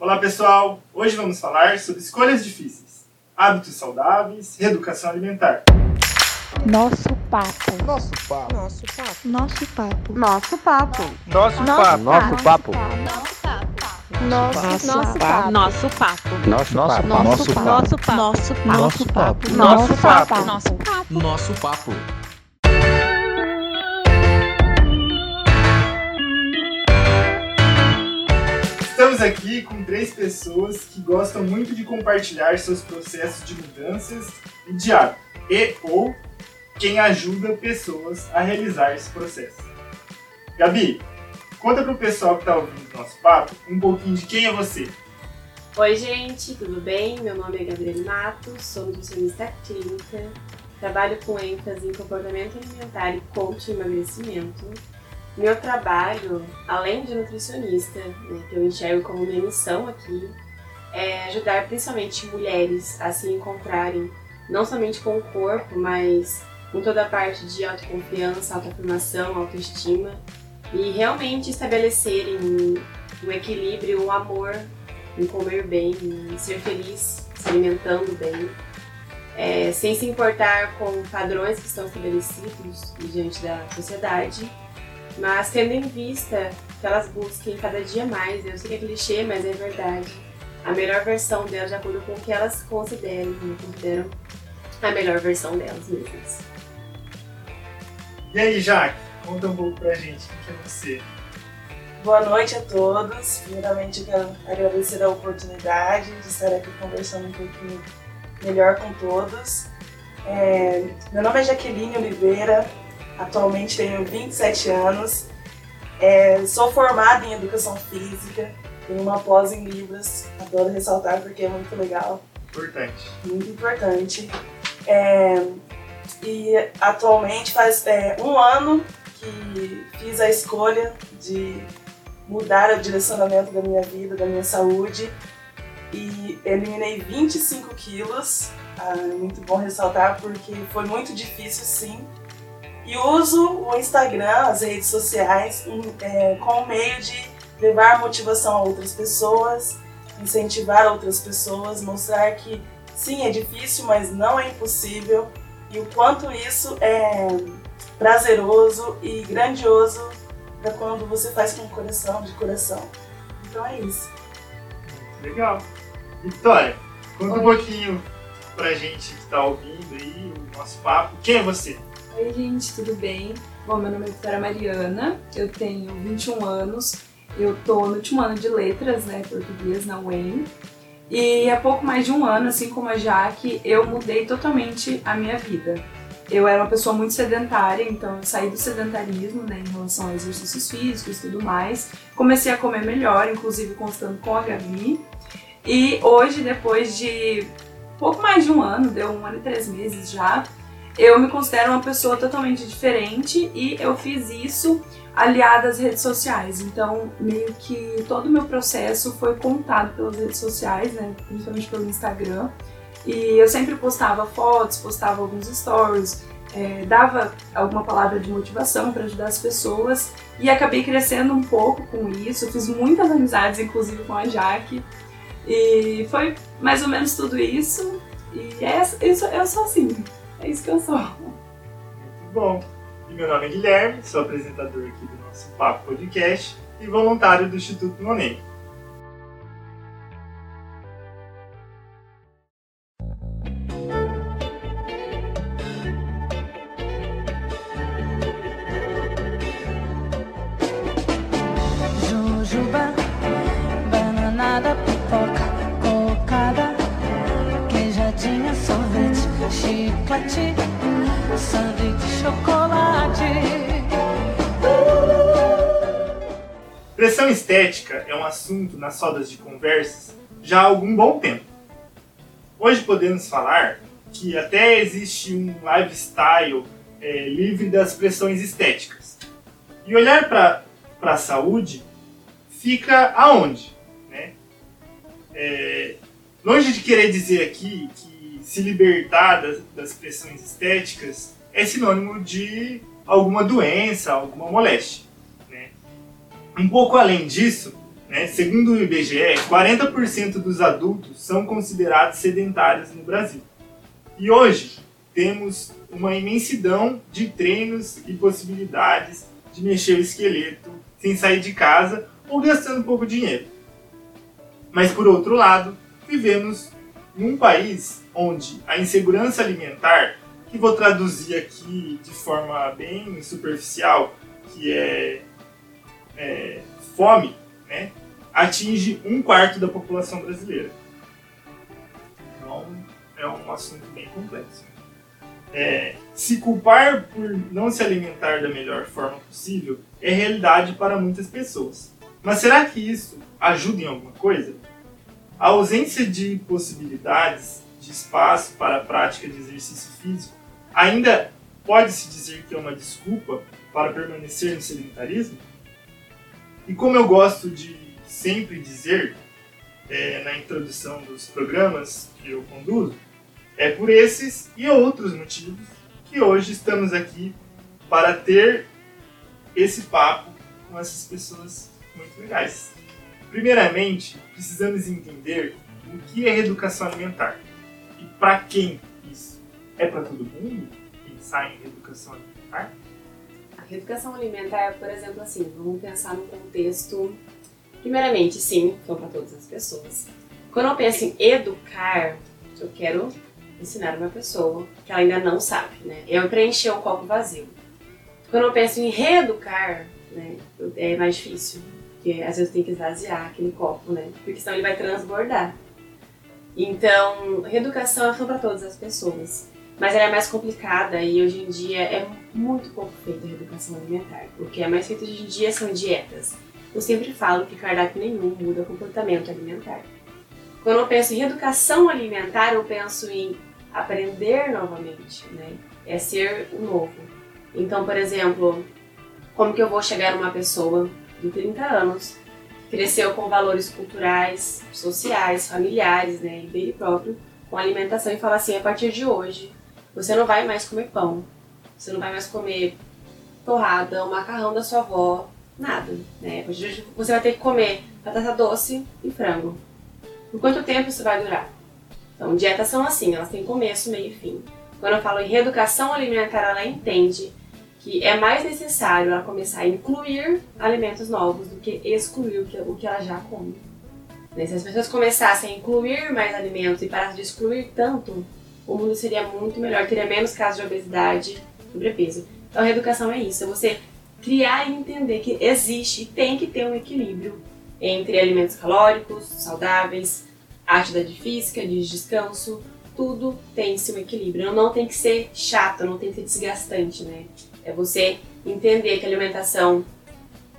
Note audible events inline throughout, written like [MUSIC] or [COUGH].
Olá pessoal, hoje vamos falar sobre escolhas difíceis, hábitos saudáveis, reeducação alimentar. Nosso papo. Nosso papo. Nosso papo. Nosso papo. Nosso papo. Nosso papo. Nosso papo. Nosso Nosso papo. Nosso papo. Nosso papo. Nosso papo. Nosso papo. Nosso papo. Nosso papo. Nosso papo. Nosso papo. Nosso papo. Estamos aqui com três pessoas que gostam muito de compartilhar seus processos de mudanças e de hábito, e ou quem ajuda pessoas a realizar esse processo. Gabi, conta pro pessoal que está ouvindo o nosso papo um pouquinho de quem é você. Oi, gente, tudo bem? Meu nome é Gabriele Matos, sou nutricionista clínica, trabalho com ênfase em comportamento alimentar e coach em emagrecimento. Meu trabalho, além de nutricionista, né, que eu enxergo como minha missão aqui, é ajudar principalmente mulheres a se encontrarem não somente com o corpo, mas com toda a parte de autoconfiança, autoafirmação, autoestima e realmente estabelecerem um equilíbrio, um amor em comer bem, em ser feliz, se alimentando bem, é, sem se importar com padrões que estão estabelecidos diante da sociedade, mas tendo em vista que elas busquem cada dia mais, eu sei que é clichê, mas é verdade, a melhor versão delas de acordo com o que elas consideram, né, consideram a melhor versão delas mesmas. E aí, Jaque, conta um pouco pra gente quem que é você. Boa noite a todos. Primeiramente, eu quero agradecer a oportunidade de estar aqui conversando um pouquinho melhor com todos. É, meu nome é Jaqueline Oliveira, atualmente tenho 27 anos. É, sou formada em Educação Física, tenho uma pós em Libras, adoro ressaltar porque é muito legal, Importante. muito importante. É, e atualmente faz é, um ano que fiz a escolha de mudar o direcionamento da minha vida, da minha saúde e eliminei 25 quilos. Ah, é muito bom ressaltar porque foi muito difícil sim. E uso o Instagram, as redes sociais, é, como meio de levar motivação a outras pessoas, incentivar outras pessoas, mostrar que sim, é difícil, mas não é impossível e o quanto isso é prazeroso e grandioso para quando você faz com o coração, de coração. Então é isso. Legal. Vitória, conta um pouquinho pra gente que tá ouvindo aí o nosso papo. Quem é você? Oi, gente, tudo bem? Bom, meu nome é Vitória Mariana, eu tenho 21 anos, eu tô no último ano de letras, né, português na UEM. E há pouco mais de um ano, assim como a Jaque, eu mudei totalmente a minha vida. Eu era uma pessoa muito sedentária, então eu saí do sedentarismo, né, em relação a exercícios físicos e tudo mais. Comecei a comer melhor, inclusive constando com a Gabi. E hoje, depois de pouco mais de um ano, deu um ano e três meses já, eu me considero uma pessoa totalmente diferente e eu fiz isso aliada às redes sociais. Então, meio que todo o meu processo foi contado pelas redes sociais, né, principalmente pelo Instagram. E eu sempre postava fotos, postava alguns stories, é, dava alguma palavra de motivação para ajudar as pessoas e acabei crescendo um pouco com isso. Fiz muitas amizades, inclusive com a Jaque. E foi mais ou menos tudo isso. E é isso, eu sou assim. É isso que eu sou. Muito bom. E meu nome é Guilherme, sou apresentador aqui do nosso Papo Podcast e voluntário do Instituto Monet. Chiclete, sanduíche, chocolate. Pressão estética é um assunto nas rodas de conversas já há algum bom tempo. Hoje podemos falar que até existe um lifestyle é, livre das pressões estéticas. E olhar para a saúde fica aonde? Né? É, longe de querer dizer aqui que se libertar das, das pressões estéticas é sinônimo de alguma doença, alguma moléstia. Né? Um pouco além disso, né, segundo o IBGE, 40% dos adultos são considerados sedentários no Brasil. E hoje temos uma imensidão de treinos e possibilidades de mexer o esqueleto sem sair de casa ou gastando pouco dinheiro. Mas por outro lado, vivemos num país onde a insegurança alimentar, que vou traduzir aqui de forma bem superficial, que é, é fome, né, atinge um quarto da população brasileira. Então é um assunto bem complexo. É, se culpar por não se alimentar da melhor forma possível é realidade para muitas pessoas. Mas será que isso ajuda em alguma coisa? A ausência de possibilidades de espaço para a prática de exercício físico ainda pode-se dizer que é uma desculpa para permanecer no sedentarismo? E como eu gosto de sempre dizer é, na introdução dos programas que eu conduzo, é por esses e outros motivos que hoje estamos aqui para ter esse papo com essas pessoas muito legais. Primeiramente, precisamos entender o que é reeducação alimentar para quem isso. É para todo mundo pensar em reeducação alimentar? A reeducação alimentar, por exemplo, assim, vamos pensar num contexto. Primeiramente, sim, são para todas as pessoas. Quando eu penso em educar, eu quero ensinar uma pessoa que ela ainda não sabe, né? Eu preencher um copo vazio. Quando eu penso em reeducar, né, é mais difícil, porque às vezes tem que esvaziar aquele copo, né? Porque senão ele vai transbordar. Então, reeducação é para todas as pessoas, mas ela é mais complicada e hoje em dia é muito pouco feita a reeducação alimentar. O que é mais feito hoje em dia são dietas. Eu sempre falo que cardápio nenhum muda comportamento alimentar. Quando eu penso em reeducação alimentar, eu penso em aprender novamente, né? É ser o novo. Então, por exemplo, como que eu vou chegar numa pessoa de 30 anos, cresceu com valores culturais, sociais, familiares, né, e dele próprio, com alimentação e falar assim, a partir de hoje, você não vai mais comer pão, você não vai mais comer torrada, o macarrão da sua avó, nada, né? Hoje, você vai ter que comer batata doce e frango. Por quanto tempo isso vai durar? Então, dietas são assim, elas têm começo, meio e fim. Quando eu falo em reeducação alimentar, ela entende que é mais necessário ela começar a incluir alimentos novos do que excluir o que, ela já come. Né? Se as pessoas começassem a incluir mais alimentos e parassem de excluir tanto, o mundo seria muito melhor, teria menos casos de obesidade, sobrepeso. Então, a reeducação é isso, é você criar e entender que existe e tem que ter um equilíbrio entre alimentos calóricos, saudáveis, atividade física, de descanso, tudo tem-se um equilíbrio. Não tem que ser chato, não tem que ser desgastante, né? É você entender que a alimentação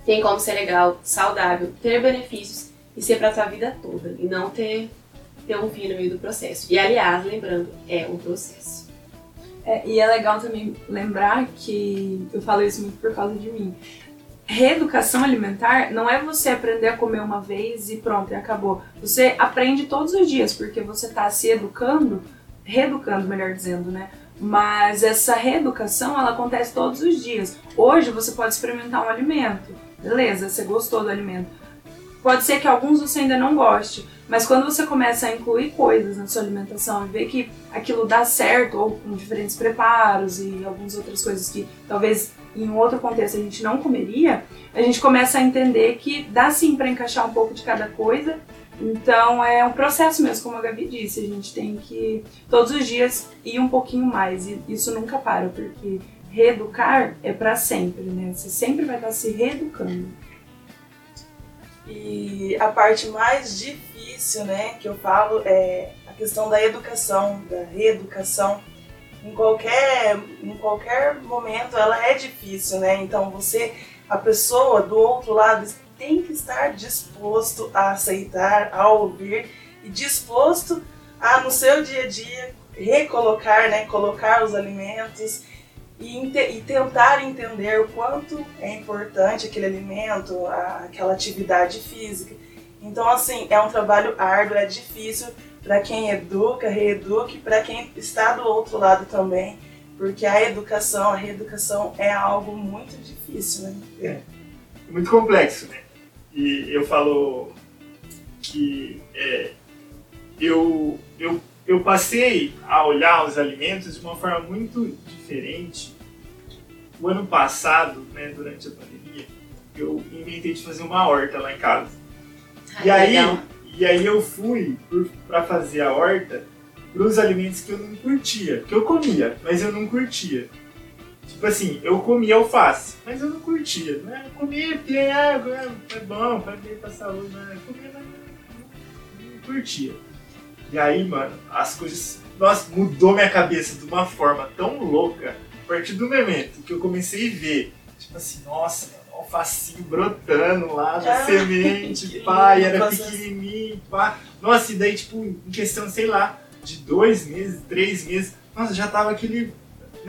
tem como ser legal, saudável, ter benefícios e ser para sua vida toda. E não ter, ter um fim no meio do processo. E aliás, lembrando, é um processo. É, e é legal também lembrar que eu falo isso muito por causa de mim. Reeducação alimentar não é você aprender a comer uma vez e pronto, e acabou. Você aprende todos os dias, porque você está se educando, reeducando, melhor dizendo, né? Mas essa reeducação, ela acontece todos os dias. Hoje você pode experimentar um alimento. Beleza, você gostou do alimento. Pode ser que alguns você ainda não goste, mas quando você começa a incluir coisas na sua alimentação e ver que aquilo dá certo, ou com diferentes preparos e algumas outras coisas que talvez em outro contexto a gente não comeria, a gente começa a entender que dá sim para encaixar um pouco de cada coisa. Então é um processo mesmo, como a Gabi disse, a gente tem que todos os dias ir um pouquinho mais e isso nunca para, porque reeducar é para sempre, né? Você sempre vai estar se reeducando. E a parte mais difícil, né, que eu falo é a questão da educação, da reeducação. Em qualquer, em qualquer momento ela é difícil, né? Então você, a pessoa do outro lado tem que estar disposto a aceitar, a ouvir e disposto a no seu dia a dia recolocar, né, colocar os alimentos e, e, tentar entender o quanto é importante aquele alimento, a, aquela atividade física. Então, assim, é um trabalho árduo, é difícil para quem educa, reeduca e para quem está do outro lado também, porque a educação, a reeducação é algo muito difícil, né? É, muito complexo, né? E eu falo que é, eu, eu, eu passei a olhar os alimentos de uma forma muito diferente. O ano passado, né, durante a pandemia, eu inventei de fazer uma horta lá em casa. E aí, Legal. e aí eu fui para fazer a horta para os alimentos que eu não curtia. Que eu comia, mas eu não curtia. Tipo assim, eu comia alface, mas eu não curtia. Né? Eu comia porque é, é, bom, faz bem pra saúde, né? Eu comia, mas não, não curtia. E aí, mano, as coisas. Nossa, mudou minha cabeça de uma forma tão louca. A partir do momento que eu comecei a ver, tipo assim, nossa, mano, alfacinho brotando lá da Ah, semente, [LAUGHS] pá, e era pequenininho, pá. Nossa, e daí, tipo, em questão, sei lá, de dois meses, três meses, nossa, já tava aquele.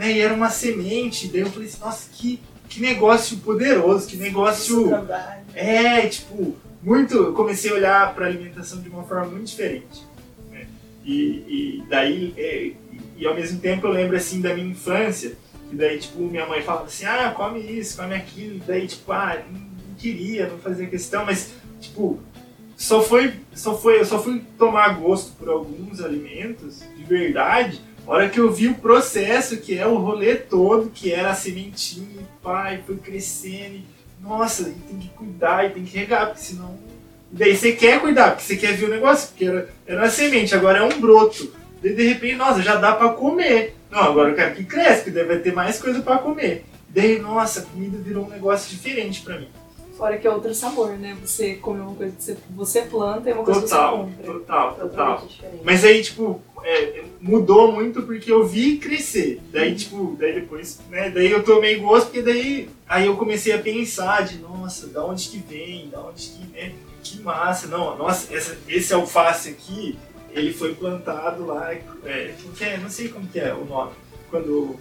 Né, e era uma semente, daí eu falei assim, nossa, que, que negócio poderoso, que negócio. Trabalho. É, tipo, muito. Eu comecei a olhar para alimentação de uma forma muito diferente. né? E, e daí, é, e, e ao mesmo tempo eu lembro assim da minha infância, que daí, tipo, minha mãe falava assim: ah, come isso, come aquilo, e daí, tipo, ah, não, não queria, não fazia questão, mas, tipo, só foi, só foi, eu só fui tomar gosto por alguns alimentos, de verdade, hora que eu vi o processo, que é o rolê todo, que era a sementinha, pai, foi crescendo, e, nossa, e tem que cuidar, e tem que regar, porque senão. E daí você quer cuidar, porque você quer ver o negócio, porque era, era uma semente, agora é um broto. Daí de repente, nossa, já dá pra comer. Não, agora eu quero que cresça, porque daí vai ter mais coisa pra comer. Daí, nossa, a comida virou um negócio diferente pra mim. Fora que é outro sabor, né? Você come uma coisa que você, você planta e uma coisa que você Total, compra. total, total. Diferente. Mas aí, tipo, é, mudou muito porque eu vi crescer. Daí, tipo, daí depois, né? Daí eu tomei gosto, porque daí aí eu comecei a pensar de, nossa, da onde que vem, da onde que, né? Que massa, não, nossa, essa, esse alface aqui, ele foi plantado lá, é, como que é? Não sei como que é o nome. Quando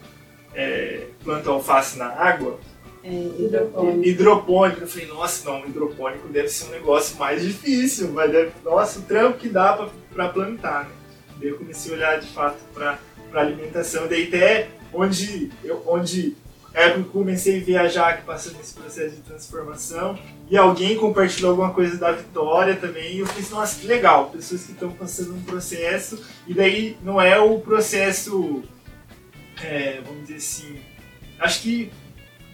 é, planta alface na água, É, hidropônico. hidropônico. Eu falei, nossa, não, hidropônico deve ser um negócio mais difícil, mas deve, nossa, o trampo que dá pra plantar, né? Daí eu comecei a olhar de fato pra alimentação, daí até onde, eu, onde é eu comecei a viajar, que passou nesse processo de transformação, e alguém compartilhou alguma coisa da Vitória também, e eu falei, nossa, que legal, pessoas que estão passando um processo, e daí não é o processo, é, vamos dizer assim, acho que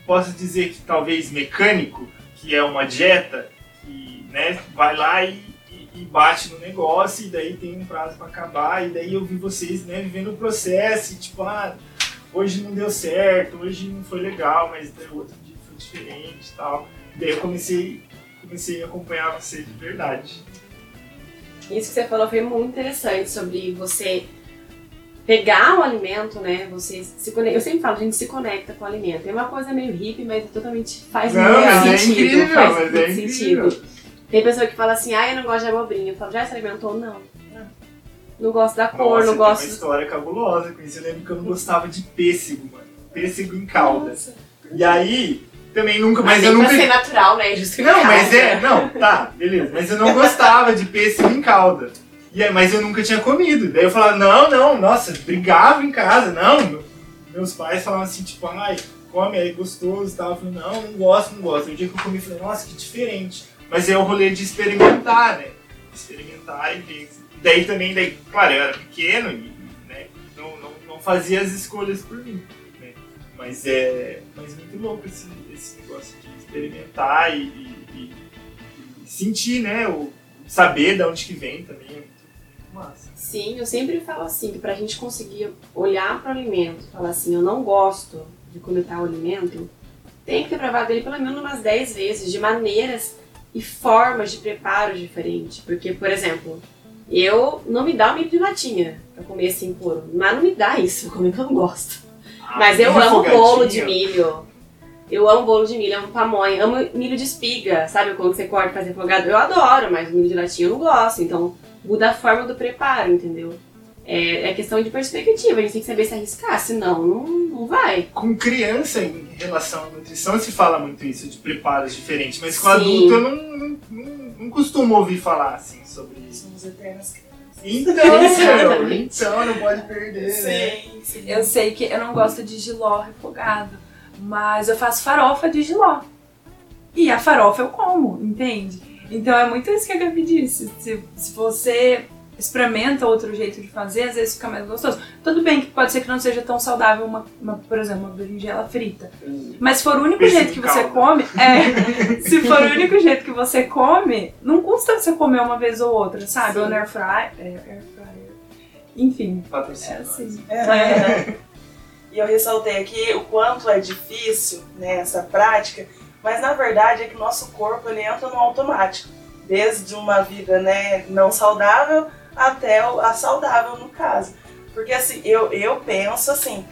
posso dizer que talvez mecânico, que é uma dieta, que né, vai lá e, e- e bate no negócio, e daí tem um prazo para acabar, e daí eu vi vocês né, vivendo o processo, e tipo, ah, hoje não deu certo, hoje não foi legal, mas daí outro dia foi diferente e tal. E daí eu comecei, comecei a acompanhar você de verdade. Isso que você falou foi muito interessante sobre você pegar o alimento, né? Você se conecta. Eu sempre falo, a gente se conecta com o alimento. É uma coisa meio hippie, mas totalmente faz Não, muito mas é sentido. incrível, faz mas muito é incrível. sentido. Tem pessoa que fala assim, ah, eu não gosto de abobrinha. Eu falo, já se alimentou? Não. Não gosto da cor, Nossa, não tem gosto. uma história cabulosa com isso. Eu lembro que eu não gostava de pêssego, mano. Pêssego em calda. E aí, também nunca, mas, Mas eu tem nunca pra ser natural, né? Justificar. Não, mas é, não, tá, beleza. Mas eu não gostava de pêssego em calda. E é, mas eu nunca tinha comido. Daí eu falava, não, não, nossa, brigava em casa, não. Meu- Meus pais falavam assim, tipo, ai, come aí, gostoso e tal. Eu falei, não, não gosto, não gosto. Aí o dia que eu comi, eu falei, nossa, que diferente. Mas é o rolê de experimentar, né? Experimentar e ver. E daí também, daí, claro, eu era pequeno e né, não, não, não fazia as escolhas por mim. Né? Mas é mas muito louco esse, esse negócio de experimentar e, e- e- e sentir, né? O, saber de onde que vem também é massa. Sim, eu sempre falo assim, que pra gente conseguir olhar para o alimento e falar assim, eu não gosto de comer tal alimento, tem que ter provado ele pelo menos umas 10 vezes, de maneiras e formas de preparo diferentes. Porque, por exemplo, eu não me dá o milho de latinha pra comer assim puro. Mas não me dá isso, eu [LAUGHS] como eu não gosto. Mas eu amo bolo de folgadinha. milho. Eu amo bolo de milho, amo pamonha, amo milho de espiga, sabe? Quando você corta e faz refogado. Eu adoro, mas milho de latinha eu não gosto. Então, muda a forma do preparo, entendeu? É, é questão de perspectiva, a gente tem que saber se arriscar, senão não, não vai. Com criança, em relação à nutrição, se fala muito isso, de preparos diferentes. Mas com Sim. adulto, eu não, não, não, não costumo ouvir falar assim sobre isso. Somos eternas crianças. Então, [LAUGHS] Exatamente. então não pode perder, né? Sim, sim. Eu sei que eu não gosto de giló refogado, mas eu faço farofa de giló. E a farofa eu como, entende? Então é muito isso que a Gabi disse. Se, se você experimenta outro jeito de fazer, às vezes fica mais gostoso. Tudo bem que pode ser que não seja tão saudável, uma, uma- por exemplo, uma berinjela frita. Mas se for o único jeito que você calda. come, [LAUGHS] é, se for o único jeito que você come, não custa você comer uma vez ou outra, sabe? Sim. Ou no air fryer, é, air fryer. Enfim, é Patrocínio. assim. É. [LAUGHS] E eu ressaltei aqui o quanto é difícil né, essa prática, mas na verdade é que o nosso corpo ele entra no automático, desde uma vida né, não saudável até a saudável no caso. Porque assim, eu, eu penso assim,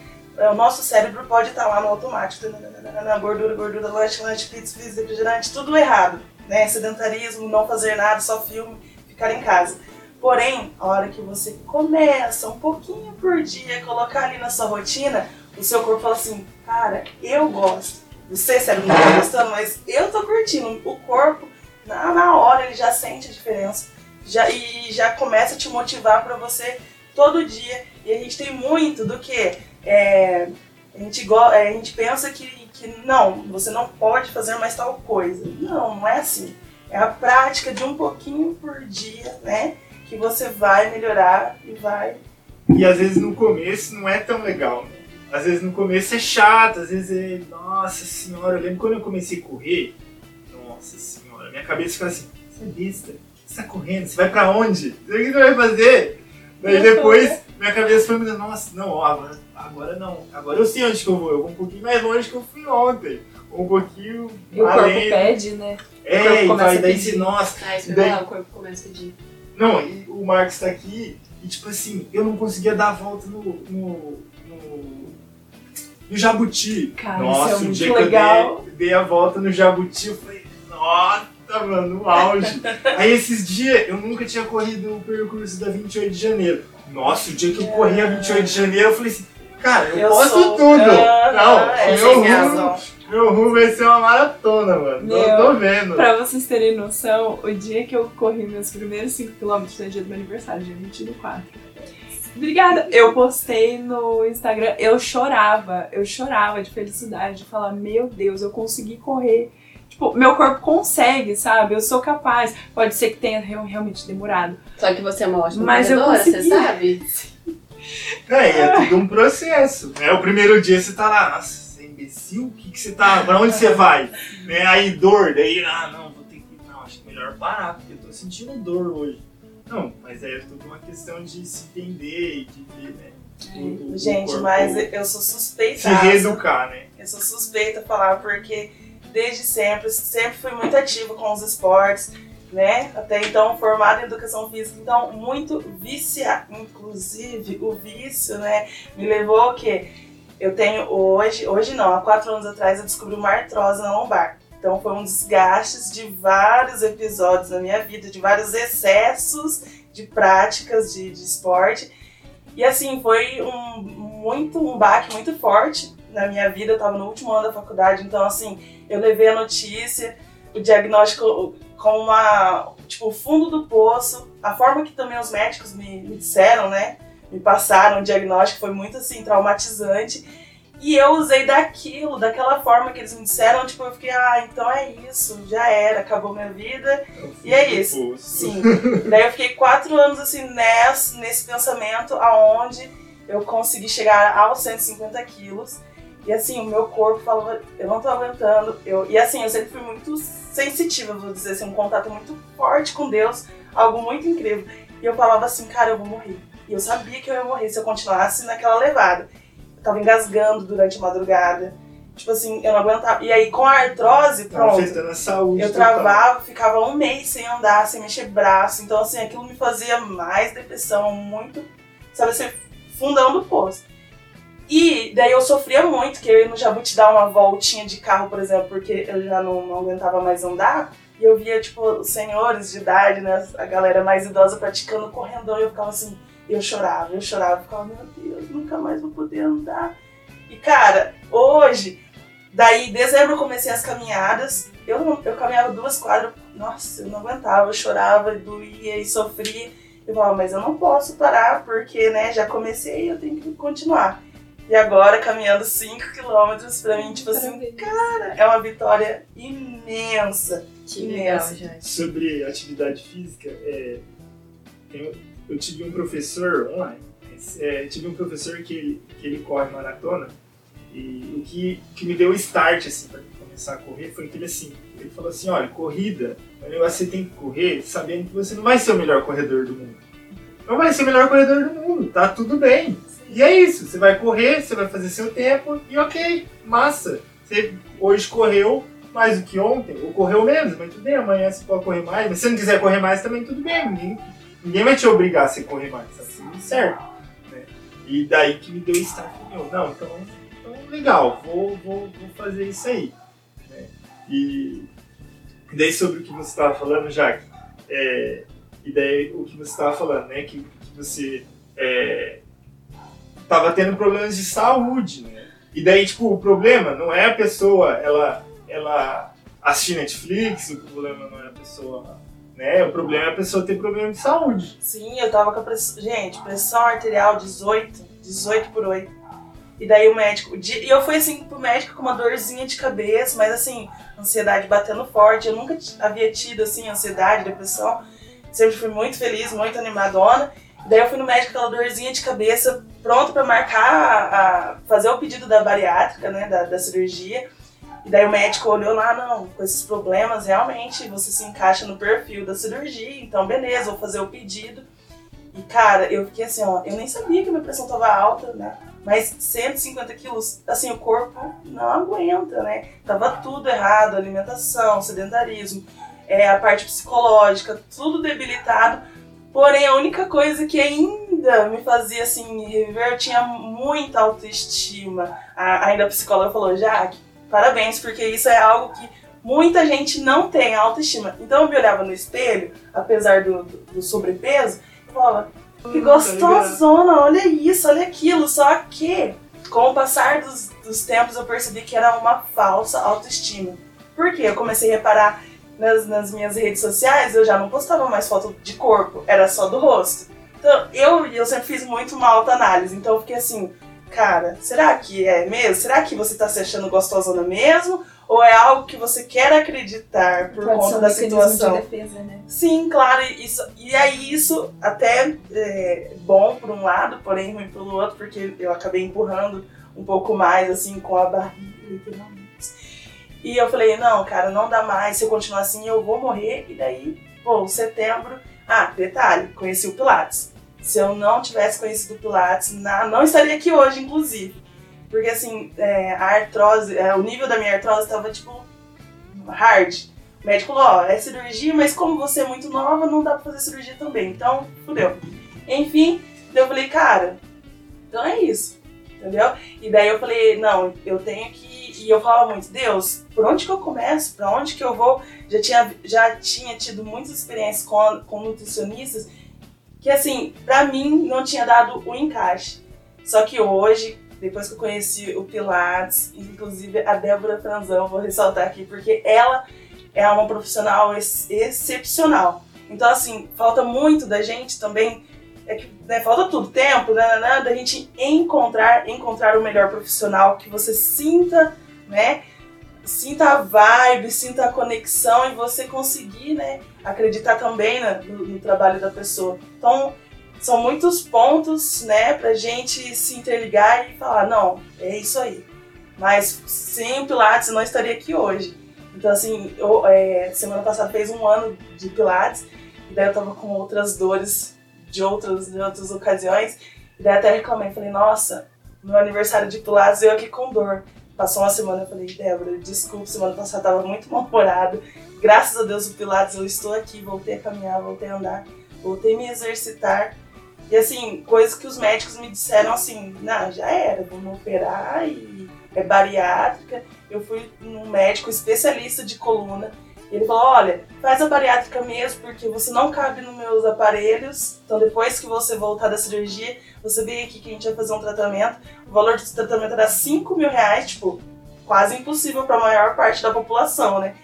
o nosso cérebro pode estar lá no automático, tananana, gordura, gordura, lanche, lanche, pizza, pizza, refrigerante, tudo errado, né? Sedentarismo, não fazer nada, só filme, ficar em casa. Porém, a hora que você começa um pouquinho por dia colocar ali na sua rotina, o seu corpo fala assim, cara, eu gosto. Você, cérebro, não tá gostando, mas eu tô curtindo. O corpo, na, na hora, ele já sente a diferença. Já, e já começa a te motivar para você todo dia. E a gente tem muito do que é, a, gente go, é, a gente pensa que, que não, você não pode fazer mais tal coisa. Não, não é assim. É a prática de um pouquinho por dia, né? Que você vai melhorar e vai. E às vezes no começo não é tão legal. né? Às vezes no começo é chato, às vezes é. Nossa senhora, eu lembro quando eu comecei a correr. Nossa senhora, minha cabeça ficava assim: você é besta, que você tá correndo? Você vai pra onde? O que você vai fazer? Daí depois minha cabeça foi me dando, nossa, não, ó, agora, agora não. Agora eu sei onde que eu vou. Eu vou um pouquinho mais longe que eu fui ontem. Um pouquinho E o corpo além. pede, né? o É, corpo e vai a daí se, nossa, Ah, eu Daí- falar, o corpo começa a pedir. Não, e o Marcos tá aqui e tipo assim, eu não conseguia dar a volta no. no. no, no jabuti. Cara, Nossa, isso é o dia legal. que eu dei, dei a volta no jabuti, eu falei, nossa, mano, no auge. [LAUGHS] Aí esses dias eu nunca tinha corrido o percurso da 28 de janeiro. Nossa, o dia que eu corri a 28 de janeiro, eu falei assim, cara, eu, posso sou- tudo! Ah, não, é, rumo, razão. Meu rumo vai ser uma maratona, mano. Meu, eu tô vendo. Pra vocês terem noção, o dia que eu corri meus primeiros 5km foi o dia do meu aniversário, dia 20 do 4. Obrigada! Eu postei no Instagram, eu chorava, eu chorava de felicidade, de falar, meu Deus, eu consegui correr. Tipo, meu corpo consegue, sabe? Eu sou capaz. Pode ser que tenha real- realmente demorado. Só que você é uma ótima Mas eu corredora, você consegui. sabe? É, e é tudo um processo. Né? O primeiro dia você tá lá, nossa, é imbecil? O que, que você tá. Pra onde você vai? Né? Aí dor, daí, ah, não, vou ter que. Não, acho que melhor parar, porque eu tô sentindo dor hoje. Não, mas é tudo uma questão de se entender e de ver, né? o- o Gente, mas eu sou suspeita. Se reeducar, né? Eu sou suspeita falar porque desde sempre, sempre fui muito ativa com os esportes, né? Até então formada em educação física, então muito viciada. Inclusive, o vício, né? Me levou ao quê? Eu tenho hoje, hoje não, há quatro anos atrás eu descobri uma artrose na lombar. Então foi um desgaste de vários episódios na minha vida, de vários excessos de práticas de, de esporte. E assim, foi um muito um baque muito forte na minha vida. Eu tava no último ano da faculdade, então assim, eu levei a notícia, o diagnóstico com uma, tipo, o fundo do poço, a forma que também os médicos me, me disseram, né? Me passaram o diagnóstico foi muito assim traumatizante. E eu usei daquilo, daquela forma que eles me disseram, tipo, eu fiquei, ah, então é isso, já era, acabou minha vida. E é isso. Sim. Daí eu fiquei quatro anos assim nesse, nesse pensamento aonde eu consegui chegar aos 150 quilos. E assim, o meu corpo falava, eu não tô aguentando. Eu, e assim, eu sempre fui muito sensitiva, vou dizer assim, um contato muito forte com Deus, algo muito incrível. E eu falava assim, cara, eu vou morrer. E eu sabia que eu ia morrer se eu continuasse naquela levada. Eu tava engasgando durante a madrugada. Tipo assim, eu não aguentava. E aí, com a artrose, pronto. afetando a saúde. Eu travava, ficava um mês sem andar, sem mexer braço. Então, assim, aquilo me fazia mais depressão, muito, sabe assim, fundão do poço. E daí eu sofria muito, que eu ia no Jabuti dar uma voltinha de carro, por exemplo, porque eu já não, não aguentava mais andar. E eu via, tipo, os senhores de idade, né, a galera mais idosa praticando correndão. E eu ficava assim, eu chorava, eu chorava. Eu ficava, meu Deus, nunca mais vou poder andar. E, cara, hoje, daí em dezembro eu comecei as caminhadas. Eu, eu caminhava duas quadras, nossa, eu não aguentava, eu chorava, doía e sofria. Eu falava, mas eu não posso parar, porque, né, já comecei eu tenho que continuar. E agora, caminhando 5 quilômetros, pra mim, tipo assim, cara, é uma vitória imensa. Que legal, Imensa. já. Sobre atividade física, é, tem- eu tive um professor online, é, tive um professor que ele, que ele corre maratona e o que, que me deu o start assim, começar a correr foi que ele assim, ele falou assim, olha, corrida, é um negócio você tem que correr sabendo que você não vai ser o melhor corredor do mundo. Não vai ser o melhor corredor do mundo, tá tudo bem. E é isso, você vai correr, você vai fazer seu tempo e ok, massa. Você hoje correu, mais do que ontem, ou correu menos, mas tudo bem, amanhã você pode correr mais, mas se você não quiser correr mais também tudo bem, ninguém, ninguém vai te obrigar a você correr mais, tudo certo. né? E daí que me deu start, meu, não, então, então legal, vou, vou, vou fazer isso aí. né? E daí sobre o que você estava falando, Jaque, é, e daí o que você estava falando, né, que, que você estava tendo problemas de saúde, né? E daí, tipo, o problema não é a pessoa, ela, ela assistir Netflix, o problema não é a pessoa, né? O problema é a pessoa ter problema de saúde. Sim, eu tava com a pressão. Gente, pressão arterial 18, 18 por 8. E daí o médico. E eu fui assim pro médico com uma dorzinha de cabeça, mas assim, ansiedade batendo forte. Eu nunca havia tido assim, ansiedade, depressão. Sempre fui muito feliz, muito animadona. E daí eu fui no médico com aquela dorzinha de cabeça, pronto pra marcar, a, a- fazer o pedido da bariátrica, né? Da, da cirurgia. E daí o médico olhou lá, não, com esses problemas, realmente você se encaixa no perfil da cirurgia, então beleza, vou fazer o pedido. E cara, eu fiquei assim, ó, eu nem sabia que minha pressão tava alta, né? Mas 150 quilos, assim, o corpo não aguenta, né? Tava tudo errado, alimentação, sedentarismo, é, a parte psicológica, tudo debilitado. Porém, a única coisa que ainda me fazia assim reviver, eu tinha muita autoestima. A, ainda a psicóloga falou, Jaque, parabéns, porque isso é algo que muita gente não tem autoestima. Então eu me olhava no espelho, apesar do, do, do sobrepeso, e falava, que Hum, tá gostosona, olha isso, olha aquilo. Só que, com o passar dos, dos tempos, eu percebi que era uma falsa autoestima. Por quê? Eu comecei a reparar nas, nas minhas redes sociais, eu já não postava mais foto de corpo, era só do rosto. Então, eu, eu sempre fiz muito uma autoanálise, então eu fiquei assim, cara, será que é mesmo? Será que você tá se achando gostosona mesmo? Ou é algo que você quer acreditar por Pode conta um da situação? de defesa, né? Sim, claro, isso, e aí isso até é bom por um lado, porém ruim pelo outro, porque eu acabei empurrando um pouco mais, assim, com a barriga, literalmente. E eu falei, não, cara, não dá mais, se eu continuar assim eu vou morrer, e daí, pô, setembro, ah, detalhe, conheci o Pilates. Se eu não tivesse conhecido o Pilates, não estaria aqui hoje, inclusive. Porque, assim, é, a artrose, é, o nível da minha artrose estava, tipo, hard. O médico falou, ó, é cirurgia, mas como você é muito nova, não dá pra fazer cirurgia também. Então, fudeu. Enfim, eu falei, cara, então é isso. Entendeu? E daí eu falei, não, eu tenho que. E eu falava muito, Deus, por onde que eu começo? Pra onde que eu vou? Já tinha, já tinha tido muitas experiências com, com nutricionistas que, assim, pra mim não tinha dado o encaixe. Só que hoje, depois que eu conheci o Pilates, inclusive a Débora Franzão, vou ressaltar aqui, porque ela é uma profissional ex- excepcional. Então, assim, falta muito da gente também, é que né, falta tudo, tempo, né, né, da gente encontrar, encontrar o melhor profissional que você sinta, né, sinta a vibe, sinta a conexão e você conseguir, né, acreditar também no, no trabalho da pessoa. Então, são muitos pontos, né, pra gente se interligar e falar, não, é isso aí. Mas sem o Pilates não estaria aqui hoje. Então, assim, eu, é, semana passada fez um ano de Pilates, e daí eu tava com outras dores de outras, de outras ocasiões, e daí até reclamei, falei, nossa, meu aniversário de Pilates eu aqui com dor. Passou uma semana, eu falei, Débora, desculpa, semana passada tava muito [LAUGHS] mal-humorado. Graças a Deus o Pilates eu estou aqui, voltei a caminhar, voltei a andar, voltei a me exercitar. E assim, coisas que os médicos me disseram assim, não, já era, vamos operar e é bariátrica. Eu fui num médico especialista de coluna. Ele falou, olha, faz a bariátrica mesmo, porque você não cabe nos meus aparelhos. Então depois que você voltar da cirurgia, você vem aqui que a gente vai fazer um tratamento. O valor do tratamento era 5 mil reais, tipo, quase impossível para a maior parte da população, né?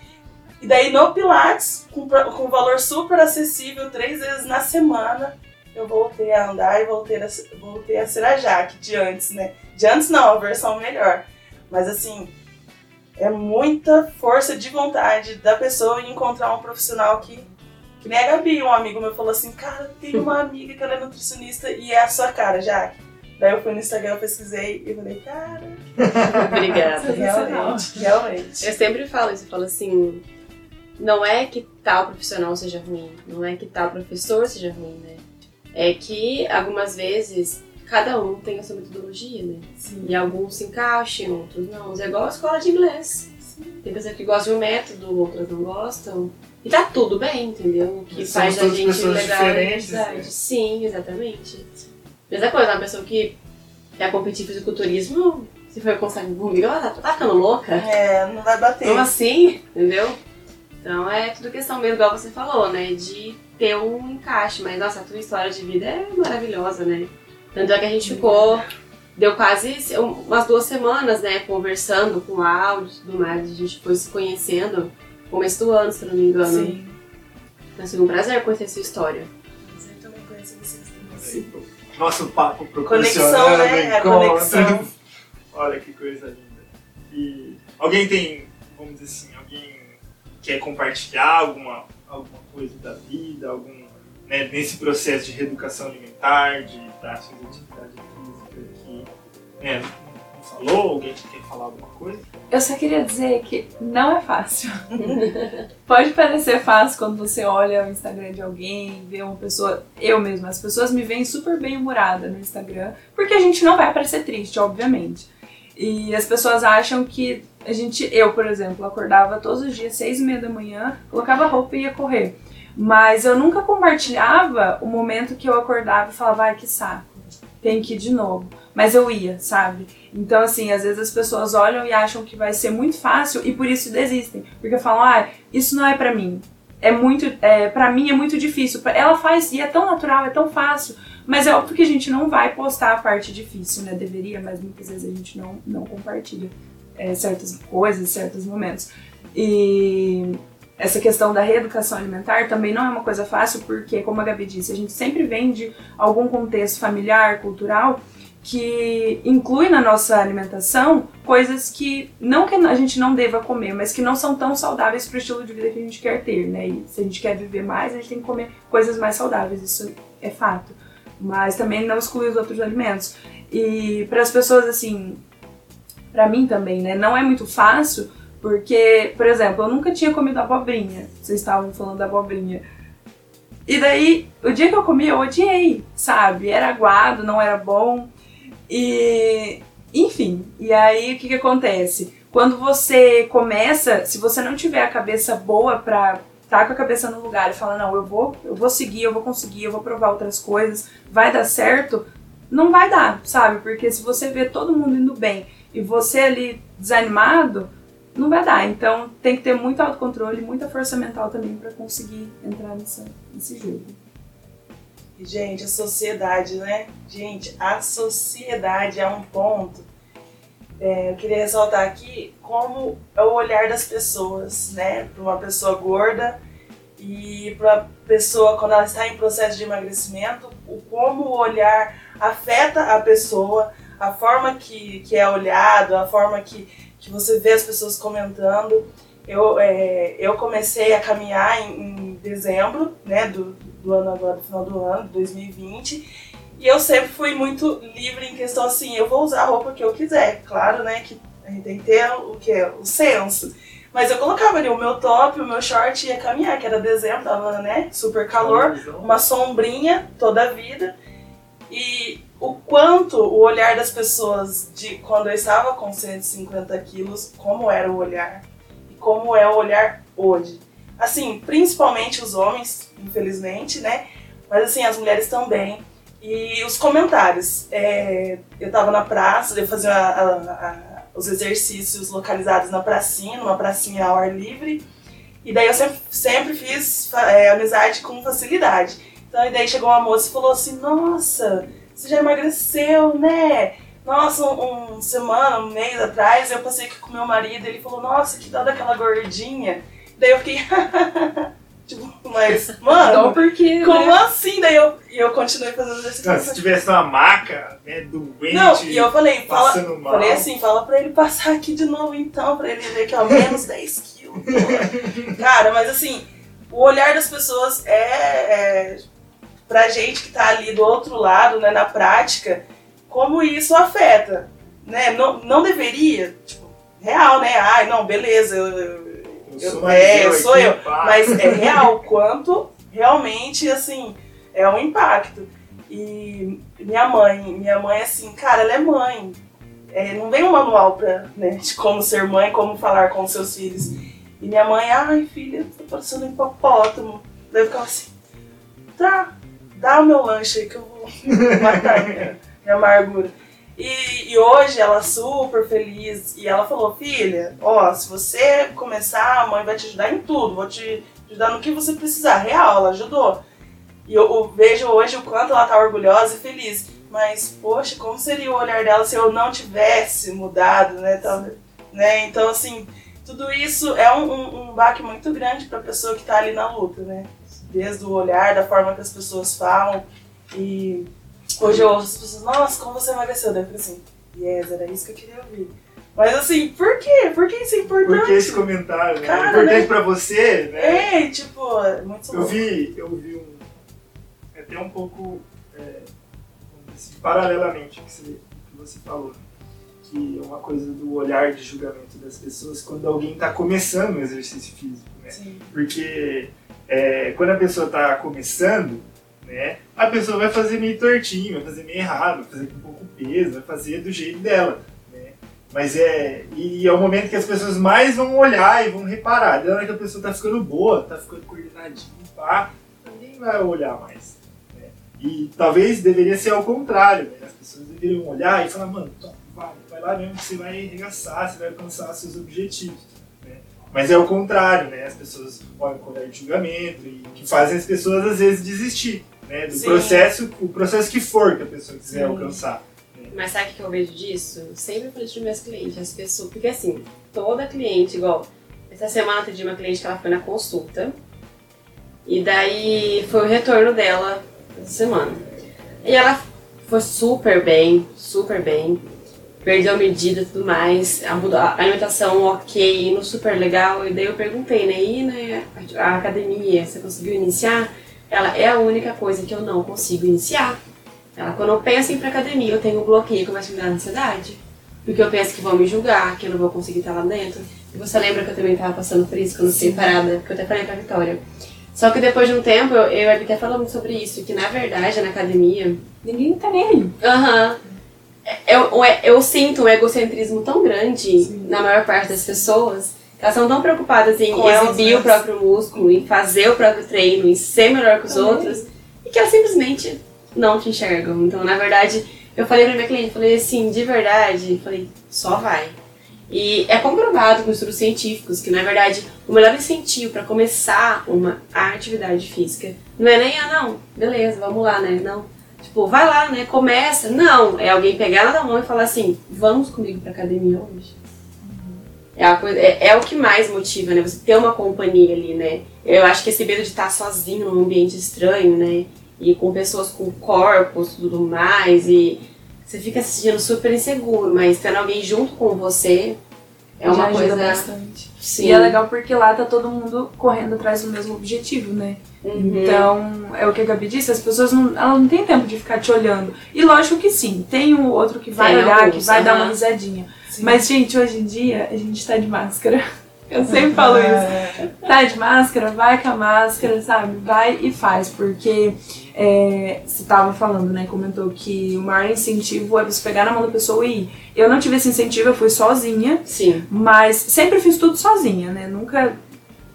E daí no Pilates, com, com valor super acessível, três vezes na semana, eu voltei a andar e voltei a, voltei a ser a Jaque de antes, né? De antes não, a versão melhor. Mas assim, é muita força de vontade da pessoa em encontrar um profissional que. Que nem a Gabi, um amigo meu falou assim, cara, tem uma [LAUGHS] amiga que ela é nutricionista e é a sua cara, Jaque. Daí eu fui no Instagram, pesquisei e falei, cara, [LAUGHS] [LAUGHS] Obrigada. realmente, realmente. Eu sempre falo isso, eu falo assim, não é que tal profissional seja ruim, não é que tal professor seja ruim, né? É que algumas vezes cada um tem a sua metodologia, né? Sim. E alguns se encaixam, outros não. É igual a escola de inglês. Tem pessoas que gostam de um método, outras não gostam. E tá tudo bem, entendeu? O que faz a gente legal é né? Sim, exatamente. Mesma coisa, uma pessoa que quer competir em fisiculturismo, se for consegue comigo, ela tá, tá ficando louca. É, não vai bater. Como assim? Entendeu? Então é tudo questão mesmo, igual você falou, né? De ter um encaixe. Mas nossa, a tua história de vida é maravilhosa, né? Tanto é que a gente ficou. Deu quase umas duas semanas, né? Conversando com áudios e tudo mais. A gente foi se conhecendo no começo do ano, se eu não me engano. Sim. Então, assim, um prazer conhecer a sua história. Eu também conheço vocês também. Nosso papo Conexão, proporcionando né? A encontros. conexão. [LAUGHS] Olha que coisa linda. E alguém tem, vamos dizer assim, quer compartilhar alguma, alguma coisa da vida, algum, né, nesse processo de reeducação alimentar, de prática de atividade física que né, falou, alguém que quer falar alguma coisa? Eu só queria dizer que não é fácil. [LAUGHS] Pode parecer fácil quando você olha o Instagram de alguém, vê uma pessoa. Eu mesma, as pessoas me veem super bem humorada no Instagram, porque a gente não vai parecer triste, obviamente. E as pessoas acham que a gente, eu, por exemplo, acordava todos os dias, seis e meia da manhã, colocava roupa e ia correr. Mas eu nunca compartilhava o momento que eu acordava e falava, ai que saco, tem que ir de novo. Mas eu ia, sabe? Então, assim, às vezes as pessoas olham e acham que vai ser muito fácil e por isso desistem. Porque falam, ah, isso não é pra mim. É muito, é, pra mim é muito difícil. Ela faz e é tão natural, é tão fácil. Mas é óbvio que a gente não vai postar a parte difícil, né? Deveria, mas muitas vezes a gente não, não compartilha é, certas coisas, certos momentos. E essa questão da reeducação alimentar também não é uma coisa fácil, porque, como a Gabi disse, a gente sempre vem de algum contexto familiar, cultural, que inclui na nossa alimentação coisas que não que a gente não deva comer, mas que não são tão saudáveis para o estilo de vida que a gente quer ter, né? E se a gente quer viver mais, a gente tem que comer coisas mais saudáveis, isso é fato. Mas também não exclui os outros alimentos. E para as pessoas assim, para mim também, né, não é muito fácil, porque, por exemplo, eu nunca tinha comido abobrinha. Vocês estavam falando da abobrinha. E daí, o dia que eu comi, eu odiei, sabe? Era aguado, não era bom. E, enfim, e aí o que, que acontece? Quando você começa, se você não tiver a cabeça boa pra tá com a cabeça no lugar e falar, não, eu vou, eu vou seguir, eu vou conseguir, eu vou provar outras coisas, vai dar certo, não vai dar, sabe? Porque se você vê todo mundo indo bem e você ali desanimado, não vai dar. Então tem que ter muito autocontrole, muita força mental também pra conseguir entrar nessa, nesse jogo. Gente, a sociedade, né? Gente, a sociedade é um ponto. É, eu queria ressaltar aqui como é o olhar das pessoas, né? Para uma pessoa gorda e para uma pessoa quando ela está em processo de emagrecimento, o como o olhar afeta a pessoa, a forma que, que é olhado, a forma que, que você vê as pessoas comentando. Eu, é, eu comecei a caminhar em, em dezembro, né, do, do ano agora, do final do ano, 2020. E eu sempre fui muito livre em questão assim, eu vou usar a roupa que eu quiser. Claro, né, que a gente tem que ter o que? O senso. Mas eu colocava ali o meu top, o meu short e ia caminhar, que era dezembro, tava, né, super calor, uma sombrinha toda a vida. E o quanto o olhar das pessoas de quando eu estava com 150 quilos, como era o olhar e como é o olhar hoje. Assim, principalmente os homens, infelizmente, né? Mas assim, as mulheres também. E os comentários. É, eu tava na praça, eu fazia a- a- a- os exercícios localizados na pracinha, numa pracinha ao ar livre. E daí eu sempre, sempre fiz é, amizade com facilidade. Então, e daí chegou uma moça e falou assim: Nossa, você já emagreceu, né? Nossa, um, um semana, um mês atrás, eu passei aqui com meu marido. Ele falou: Nossa, que dó daquela gordinha. Daí eu fiquei, [LAUGHS] tipo, mas, mano, porque, como né? assim? Daí eu, e eu continuei fazendo Não, se exercício. tivesse uma maca, né, doente, Não, e eu falei, fala, mal. falei assim, fala pra ele passar aqui de novo então, pra ele ver que ó, menos 10 quilos. [LAUGHS] Cara, mas assim, o olhar das pessoas é, é pra gente que tá ali do outro lado, né, na prática, como isso afeta, né? Não, não deveria, tipo, real, né? Ai, não, beleza, eu, eu- eu sou é, eu sou eu. mas é [LAUGHS] real quanto realmente, assim, é um impacto. E minha mãe, minha mãe, assim, cara, ela é mãe. É, não vem um manual pra, né, de como ser mãe, como falar com seus filhos. E minha mãe, ai, filha, tá parecendo um hipopótamo. Daí eu ficava assim, tá, dá o meu lanche aí que eu vou [LAUGHS] matar minha, amargura. E, e hoje ela super feliz e ela falou, filha, ó, se você começar, a mãe vai te ajudar em tudo, vou te ajudar no que você precisar. Real, ela ajudou. E eu, eu vejo hoje o quanto ela tá orgulhosa e feliz. Mas, poxa, como seria o olhar dela se eu não tivesse mudado, né? né? Então, assim, tudo isso é um, um, um baque muito grande pra pessoa que tá ali na luta, né? Desde o olhar, da forma que as pessoas falam. E hoje eu ouço as pessoas, nossa, como você emagreceu? Daí eu falei assim, yes, era isso que eu queria ouvir. Mas assim, por quê? Por que isso é importante? Por que esse comentário, né? Cara, é importante né? pra você, né? É, tipo, é muito Eu vi, eu vi um. é Até um pouco. é, assim, paralelamente ao que você, que você falou. Que é uma coisa do olhar de julgamento das pessoas quando alguém está começando um exercício físico, né? Sim. Porque é, quando a pessoa está começando, né, a pessoa vai fazer meio tortinho, vai fazer meio errado, vai fazer com pouco peso, vai fazer do jeito dela. Né? Mas é. E é o momento que as pessoas mais vão olhar e vão reparar. Da hora que a pessoa tá ficando boa, tá ficando coordenadinha, pá, ninguém vai olhar mais. né? E talvez deveria ser ao contrário, né? As pessoas deveriam olhar e falar, mano, top, vai, vai lá mesmo que você vai arregaçar, você vai alcançar seus objetivos. Mas é o contrário, né? As pessoas olham com olhar de julgamento e que fazem as pessoas às vezes desistir. Né, do Sim. processo, o processo que for que a pessoa quiser Sim. alcançar. Mas sabe o que eu vejo disso? Sempre falei para meus clientes, as pessoas. Porque assim, toda cliente, igual. Essa semana eu atendi uma cliente que ela foi na consulta. E daí foi o retorno dela essa semana. E ela foi super bem, super bem. Perdeu medida e tudo mais. A a alimentação ok, indo super legal. E daí eu perguntei, né? E né, a academia, você conseguiu iniciar? Ela é a única coisa que eu não consigo iniciar. Ela, quando eu penso em ir pra academia, eu tenho um bloqueio, começa a me dar ansiedade. Porque eu penso que vão me julgar, que eu não vou conseguir estar lá dentro. E você lembra que eu também tava passando por isso quando eu fiquei parada, que eu até falei pra Vitória. Só que depois de um tempo, eu, eu a Vitória falamos sobre isso, que na verdade, na academia, Ninguém tá nem aí. Aham. Eu, eu, eu sinto um egocentrismo tão grande na maior parte das pessoas. que Elas são tão preocupadas em Com exibir o próprio músculo, em fazer o próprio treino, em ser melhor que os Também. outros, e que elas simplesmente não te enxergam. Então, na verdade, eu falei pra minha cliente, falei assim, de verdade, falei, só vai. E é comprovado com estudos científicos que, na verdade, o melhor incentivo para começar uma atividade física não é nem, ah, não, beleza, vamos lá, né? Não. Tipo, vai lá, né? Começa. Não, é alguém pegar na mão e falar assim, vamos comigo pra academia hoje. É, a coisa, é, é o que mais motiva, né? Você ter uma companhia ali, né? Eu acho que esse medo de estar sozinho num ambiente estranho, né? E com pessoas com corpos e tudo mais, e você fica se sentindo super inseguro, mas tendo alguém junto com você é Já uma ajuda coisa. bastante. Sim. E é legal porque lá tá todo mundo correndo atrás do mesmo objetivo, né? Uhum. Então, é o que a Gabi disse, as pessoas não, ela não tem tempo de ficar te olhando. E lógico que sim, tem o outro que vai Tem olhar, alguns, que vai dar uma risadinha. Sim. Mas, gente, hoje em dia a gente tá de máscara. [LAUGHS] Eu sempre falo isso. Tá de máscara, vai com a máscara, sabe? Vai e faz, porque é, você tava falando, né? Comentou que o maior incentivo é você pegar na mão da pessoa e ir. Eu não tive esse incentivo, eu fui sozinha. Sim. Mas sempre fiz tudo sozinha, né? Nunca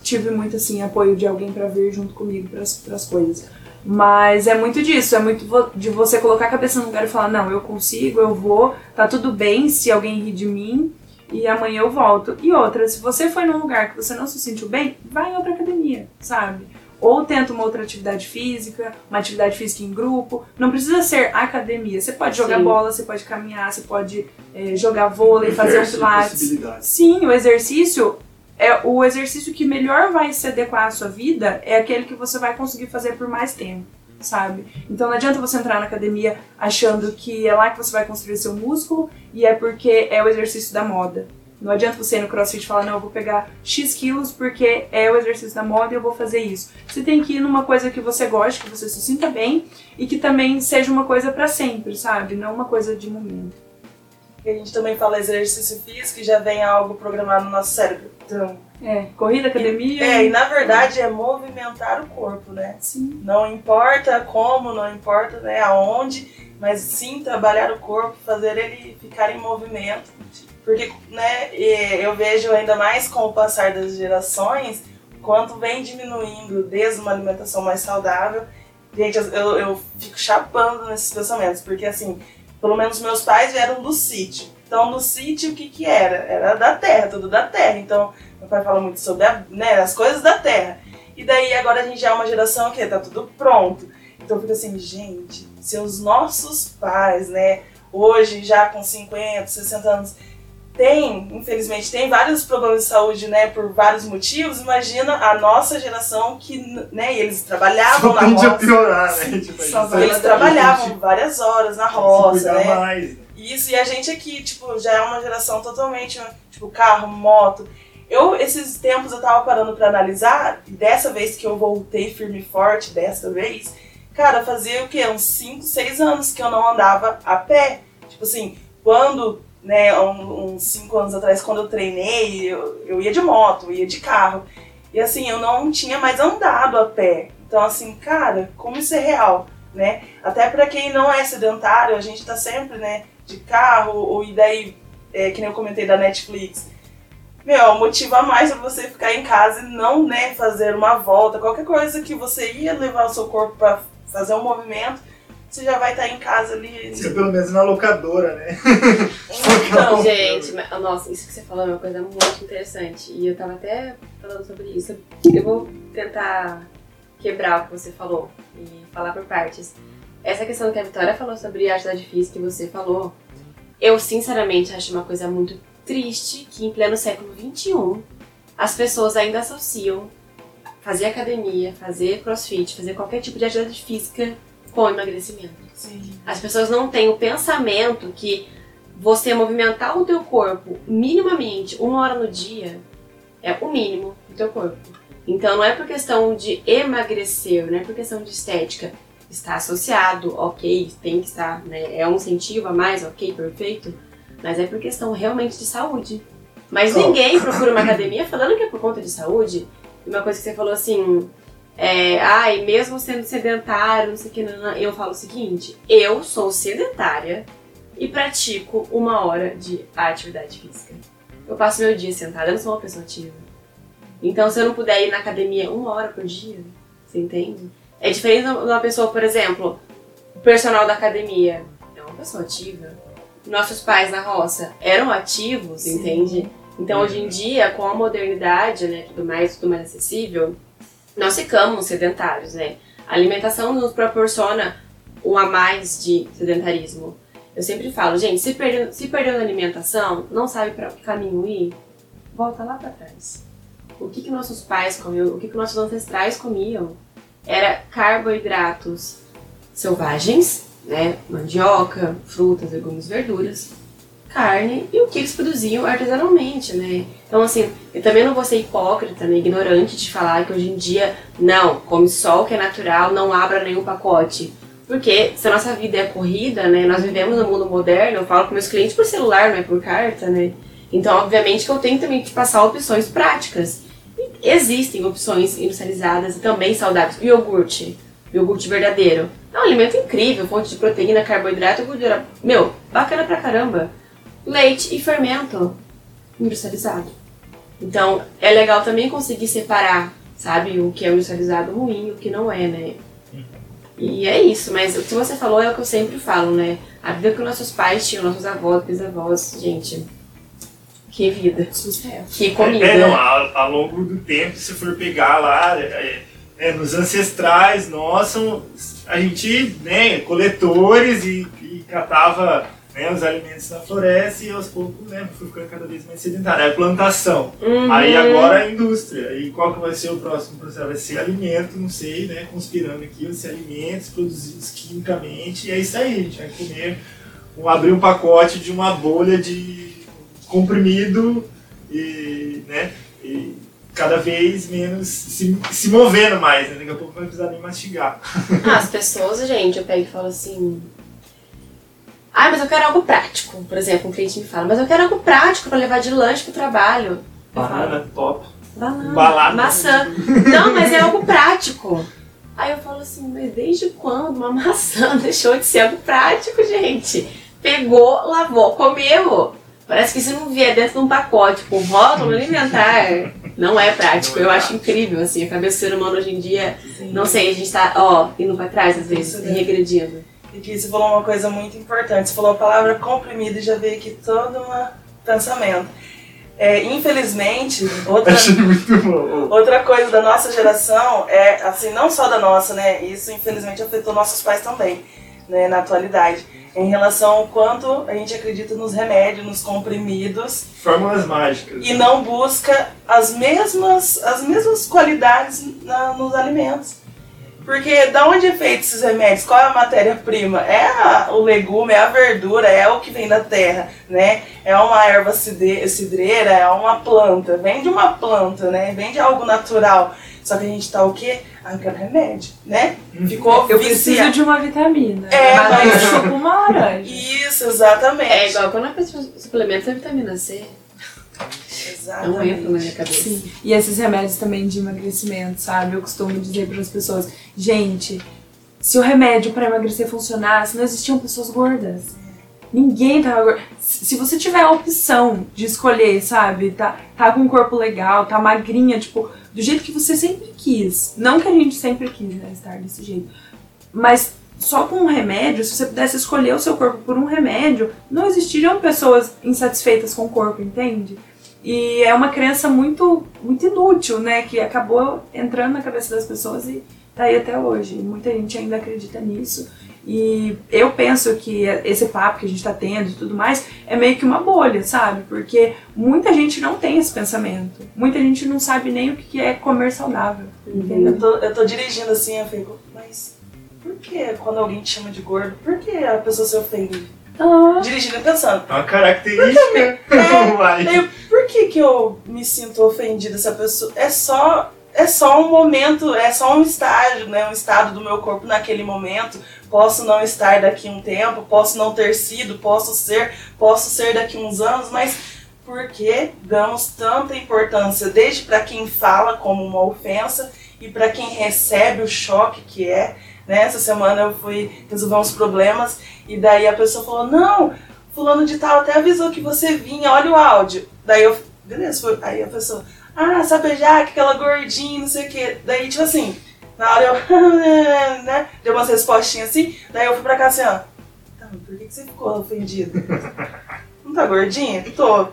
tive muito assim apoio de alguém pra vir junto comigo pras, pras coisas. Mas é muito disso, é muito de você colocar a cabeça no lugar e falar: não, eu consigo, eu vou, tá tudo bem se alguém rir de mim e amanhã eu volto. E outra, se você foi num lugar que você não se sentiu bem, vai em outra academia, sabe? Ou tenta uma outra atividade física, uma atividade física em grupo. Não precisa ser academia. Você pode jogar Sim. bola, você pode caminhar, você pode eh, jogar vôlei, fazer um pilates. Sim, o exercício é o exercício que melhor vai se adequar à sua vida é aquele que você vai conseguir fazer por mais tempo, sabe? Então não adianta você entrar na academia achando que é lá que você vai construir seu músculo e é porque é o exercício da moda. Não adianta você ir no crossfit e falar, não, eu vou pegar X quilos porque é o exercício da moda e eu vou fazer isso. Você tem que ir numa coisa que você goste, que você se sinta bem e que também seja uma coisa pra sempre, sabe? Não uma coisa de momento. E a gente também fala exercício físico e já vem algo programado no nosso cérebro. Então, É, corrida, academia. é, e na verdade é movimentar o corpo, né? Sim. Não importa como, não importa né, aonde, mas sim trabalhar o corpo, fazer ele ficar em movimento. Porque né, e eu vejo ainda mais com o passar das gerações, quanto vem diminuindo desde uma alimentação mais saudável. Gente, eu, eu fico chapando nesses pensamentos, porque assim, pelo menos meus pais vieram do sítio. Então, no sítio, o que que era? Era da terra, tudo da terra. Então, meu pai fala muito sobre a- né, as coisas da terra. E daí, agora a gente já é uma geração que tá tudo pronto. Então, eu fico assim, gente, se os nossos pais, né, hoje já com 50, 60 anos, tem, infelizmente, tem vários problemas de saúde, né, por vários motivos, imagina a nossa geração que, né, eles trabalhavam Só na tende a roça. piorar, né? Tipo, Só gente Eles trabalhavam que várias horas na roça, né? mais, né? Isso, e a gente aqui, tipo, já é uma geração totalmente, tipo, carro, moto. Eu, esses tempos, eu tava parando pra analisar, e dessa vez que eu voltei firme e forte, dessa vez, cara, fazia o quê? Uns 5, 6 anos que eu não andava a pé. Tipo assim, quando, né, uns 5 anos atrás, quando eu treinei, eu, eu ia de moto, eu ia de carro. E assim, eu não tinha mais andado a pé. Então, assim, cara, como isso é real, né? Até pra quem não é sedentário, a gente tá sempre, né, de carro, ou e daí, é, que nem eu comentei da Netflix. Meu, motiva mais pra você ficar em casa e não, né, fazer uma volta, qualquer coisa que você ia levar o seu corpo pra fazer um movimento, você já vai estar em casa ali. Você pelo menos na locadora, né? [LAUGHS] Então, Gente, mas- nossa, isso que você falou é uma coisa muito interessante. E eu tava até falando sobre isso. Eu vou tentar quebrar o que você falou e falar por partes. Essa questão que a Vitória falou sobre a atividade física que você falou, eu sinceramente acho uma coisa muito triste que em pleno século XXI as pessoas ainda associam fazer academia, fazer crossfit, fazer qualquer tipo de atividade física com emagrecimento. sim. As pessoas não têm o pensamento que você movimentar o teu corpo minimamente uma hora no dia é o mínimo do teu corpo. Então não é por questão de emagrecer, não é por questão de estética. Está associado, ok, tem que estar, né? É um incentivo a mais, ok, perfeito. Mas é por questão realmente de saúde. Mas Oh. ninguém procura uma academia falando que é por conta de saúde. E uma coisa que você falou assim, é, ai, mesmo sendo sedentário, não sei o que, não, não, eu falo o seguinte: eu sou sedentária e pratico uma hora de atividade física. Eu passo meu dia sentada, eu não sou uma pessoa ativa. Então, se eu não puder ir na academia uma hora por dia, você entende? É diferente de uma pessoa, por exemplo, o personal da academia é uma pessoa ativa. Nossos pais na roça eram ativos, Sim. entende? Então, hoje em dia, com a modernidade, né, tudo mais, tudo mais acessível, nós ficamos sedentários, né? A alimentação nos proporciona um a mais de sedentarismo. Eu sempre falo, gente, se perdeu, se perdeu na alimentação, não sabe para que caminho ir, volta lá para trás. O que, que nossos pais comiam, o que, que nossos ancestrais comiam era carboidratos selvagens, né? Mandioca, frutas, legumes, verduras, carne e o que eles produziam artesanalmente, né? Então, assim, eu também não vou ser hipócrita, né, ignorante de falar que hoje em dia, não, come só o que é natural, não abra nenhum pacote. Porque se a nossa vida é corrida, né, nós vivemos no mundo moderno, eu falo com meus clientes por celular, não é por carta, né? Então, obviamente que eu tenho também que passar opções práticas. E existem opções industrializadas e também saudáveis. O iogurte, o iogurte verdadeiro. É um alimento incrível, fonte de proteína, carboidrato gordura. Meu, bacana pra caramba. Leite e fermento industrializado. Então, é legal também conseguir separar, sabe, o que é industrializado ruim e o que não é, né? E é isso, mas o que você falou é o que eu sempre falo, né? A vida que nossos pais tinham, nossos avós, bisavós, gente. Que vida. Que comida. É, não, ao, ao longo do tempo, se for pegar lá, é, é, nos ancestrais nossos, a gente, né, coletores e, e catava né, os alimentos na floresta e aos poucos né, fui ficando cada vez mais sedentário. Aí a plantação. Uhum. Aí agora a indústria. E qual que vai ser o próximo processo? Vai ser alimento, não sei, né? Conspirando aqui, vai ser alimentos produzidos quimicamente. E é isso aí, a gente vai comer, um, abrir um pacote de uma bolha de comprimido e, né? E cada vez menos se, se movendo mais, né? Daqui a pouco não vai precisar nem mastigar. Ah, as pessoas, gente, eu pego e falo assim. Ah, mas eu quero algo prático. Por exemplo, um cliente me fala, mas eu quero algo prático pra levar de lanche pro trabalho. Banana, top. Banana, Balada. maçã. Não, mas é algo prático. Aí eu falo assim, mas desde quando uma maçã [LAUGHS] deixou de ser algo prático, gente? Pegou, lavou, comeu. Parece que se não vier dentro de um pacote com rótulo alimentar, não é prático. Eu acho incrível, assim, a cabeça do ser humano hoje em dia, não sei, a gente tá, ó, indo pra trás às vezes, né? regredindo. E que você falou uma coisa muito importante. Você falou a palavra comprimido e já veio aqui todo um pensamento. É, infelizmente, outra, outra coisa da nossa geração é, assim, não só da nossa, né? Isso infelizmente afetou nossos pais também, né, na atualidade. Em relação ao quanto a gente acredita nos remédios, nos comprimidos, Fórmulas mágicas. e não busca as mesmas, as mesmas qualidades na- nos alimentos. Porque da onde é feito esses remédios? Qual é a matéria-prima? É a- o legume, é a verdura, é o que vem da terra, né? É uma erva cidreira, é uma planta. Vem de uma planta, né? Vem de algo natural. Só que a gente tá o quê? Ah, eu quero remédio, né? Ficou Eu preciso de uma vitamina. É, mas mas- chupo uma laranja. Isso, exatamente. É igual quando a pessoa suplementa a vitamina C. É um erro na minha cabeça. Sim. E esses remédios também de emagrecimento, sabe? Eu costumo dizer para as pessoas, gente, se o remédio para emagrecer funcionasse, não existiam pessoas gordas. Ninguém tava gordo. Se se você tiver a opção de escolher, sabe, tá, tá com um corpo legal, tá magrinha, tipo, do jeito que você sempre quis. Não que a gente sempre quis, né, estar desse jeito. Mas só com um remédio, se você pudesse escolher o seu corpo por um remédio, não existiriam pessoas insatisfeitas com o corpo, entende? E é uma crença muito, muito inútil, né? Que acabou entrando na cabeça das pessoas e tá aí até hoje. Muita gente ainda acredita nisso. E eu penso que esse papo que a gente tá tendo e tudo mais é meio que uma bolha, sabe? Porque muita gente não tem esse pensamento. Muita gente não sabe nem o que é comer saudável. Entendeu? Eu tô, eu tô dirigindo assim, eu fico, mas por que quando alguém te chama de gordo, por que a pessoa se ofende? Ah, Dirigindo e pensando, É uma característica. [LAUGHS] É, daí, por que que eu me sinto ofendida se a pessoa... É só, é só um momento, é só um estágio, né? Um estado do meu corpo naquele momento. Posso não estar daqui um tempo, posso não ter sido, posso ser, posso ser daqui uns anos, mas por que damos tanta importância, desde para quem fala como uma ofensa e para quem recebe o choque que é. Né? Essa semana eu fui resolver uns problemas e daí a pessoa falou: Não, Fulano de Tal até avisou que você vinha, olha o áudio. Daí eu, beleza, foi. Aí a pessoa: Ah, sabe já, aquela gordinha, não sei o quê. Daí, tipo assim, na hora eu, [LAUGHS] né? Deu umas respostinhas assim. Daí eu fui pra cá assim: Ó, tá, mas por que, que você ficou ofendido? Não tá gordinha? Tô.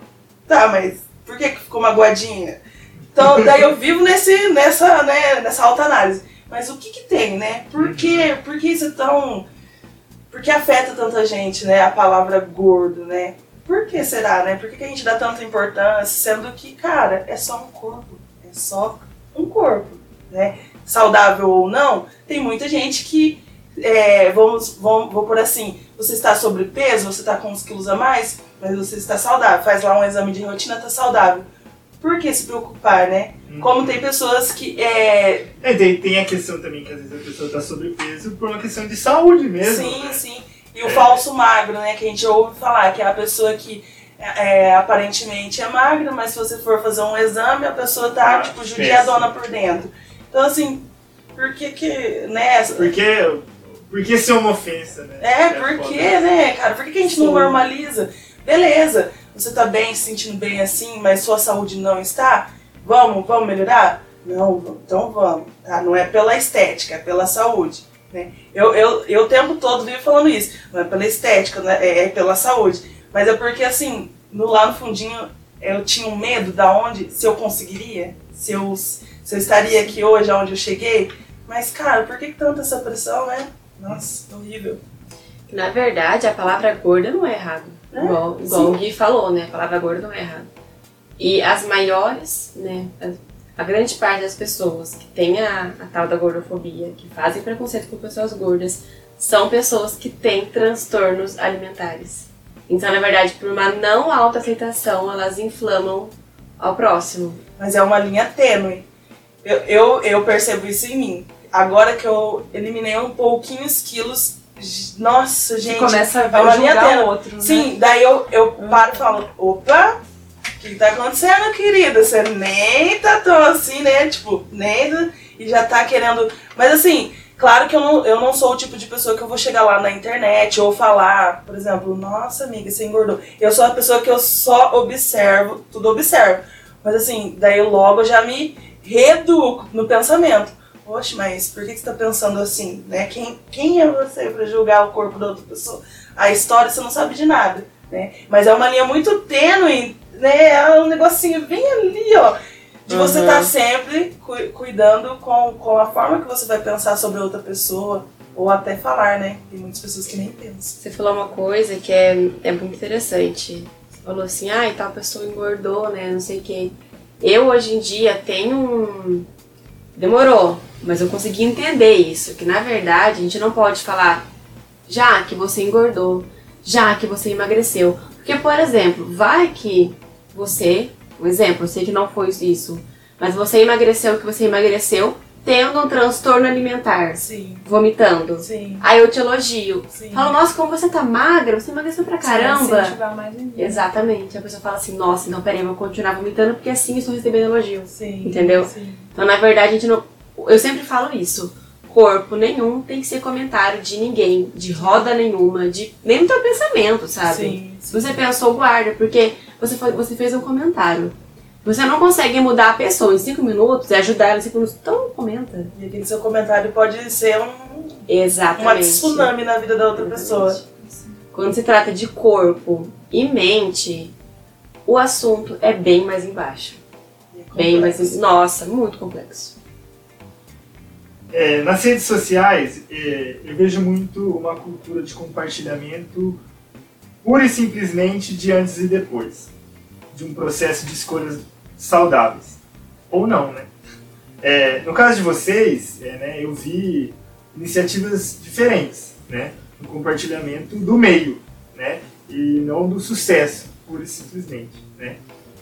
Tá, mas por que, que ficou magoadinha? Então, daí eu vivo nesse, nessa, né, nessa alta análise. Mas o que que tem, né? Por que, por que isso é tão... Por que afeta tanta gente, né? A palavra gordo, né? Por que será, né? Por que, que a gente dá tanta importância, sendo que, cara, é só um corpo. É só um corpo, né? Saudável ou não, tem muita gente que, é, vamos, vamos, vou por assim, você está sobrepeso, você está com uns quilos a mais, mas você está saudável. Faz lá um exame de rotina, tá saudável. Por que se preocupar, né? Como tem pessoas que é, É, tem, tem a questão também que às vezes a pessoa tá sobrepeso por uma questão de saúde mesmo. Sim, né? sim. E o falso magro, né? Que a gente ouve falar, que é a pessoa que é, aparentemente é magra, mas se você for fazer um exame, a pessoa tá, Ah, tipo, judiadona por dentro. Então, assim, por que que, né? Porque, porque ser uma ofensa, né? É, por foda. que, né, cara? Por que, que a gente não normaliza? Beleza, você tá bem, se sentindo bem assim, mas sua saúde não está? Vamos, vamos melhorar? Não, então vamos. Tá? Não é pela estética, é pela saúde. Né? Eu, eu, eu o tempo todo vivo falando isso. Não é pela estética, né? é, é pela saúde. Mas é porque, assim, no, lá no fundinho, eu tinha um medo da onde, se eu conseguiria, se eu, se eu estaria aqui hoje, aonde eu cheguei. Mas, cara, por que tanta essa pressão, né? Nossa, horrível. Na verdade, a palavra gorda não é errado. É, igual igual o Gui falou, né? A palavra gorda não é errado. E as maiores, né? A, a grande parte das pessoas que têm a, a tal da gordofobia, que fazem preconceito com pessoas gordas, são pessoas que têm transtornos alimentares. Então, na verdade, por uma não alta aceitação, elas inflamam ao próximo. Mas é uma linha tênue. Eu, eu, eu percebo isso em mim. Agora que eu eliminei um pouquinho os quilos, nossa, gente. começa a julgar tênue. o outro, né? Sim, daí eu, eu paro e falo, opa, o que tá acontecendo, querida? Você nem tá tão assim, né? Tipo, nem. E já tá querendo. Mas assim, claro que eu não, eu não sou o tipo de pessoa que eu vou chegar lá na internet ou falar, por exemplo, nossa amiga, você engordou. Eu sou a pessoa que eu só observo, tudo observo. Mas assim, daí eu logo já me reeduco no pensamento. Oxe, mas por que você tá pensando assim, né? Quem, quem é você pra julgar o corpo da outra pessoa? A história você não sabe de nada, né? Mas é uma linha muito tênue, né? É um negocinho bem ali, ó. De você Uhum. estar sempre cu- cuidando com, com a forma que você vai pensar sobre outra pessoa. Ou até falar, né? Tem muitas pessoas que nem pensam. Você falou uma coisa que é, é muito interessante. Você falou assim, ah, e tal pessoa engordou, né? Não sei o quê. Eu hoje em dia tenho um. Demorou, mas eu consegui entender isso. Que na verdade a gente não pode falar já que você engordou, já que você emagreceu. Porque, por exemplo, vai que você, um exemplo, eu sei que não foi isso, mas você emagreceu que você emagreceu tendo um transtorno alimentar, Sim, vomitando. sim, Aí eu te elogio. sim. Falo, nossa, como você tá magra, você emagreceu pra caramba. Incentivar mais ainda. Exatamente. A pessoa fala assim, nossa, então peraí, eu vou continuar vomitando porque assim eu estou recebendo elogio. Sim, Entendeu? Sim. Então, na verdade, a gente não. Eu sempre falo isso. Corpo nenhum tem que ser comentário de ninguém, de roda nenhuma, de nem no teu pensamento, sabe? Sim, Se você pensou, guarda, porque você, foi, você fez um comentário. Você não consegue mudar a pessoa em cinco minutos e ajudar ela em cinco minutos, então comenta. E aquele seu comentário pode ser um, Exatamente. uma tsunami na vida da outra pessoa. Exatamente. Quando se trata de corpo e mente, o assunto é bem mais embaixo. Bem mais. Nossa, muito complexo. É, nas redes sociais, é, eu vejo muito uma cultura de compartilhamento pura e simplesmente de antes e depois. De um processo de escolhas saudáveis. Ou não, né? É, no caso de vocês, é, né, eu vi iniciativas diferentes, né? No compartilhamento do meio, né? E não do sucesso, pura e simplesmente, né?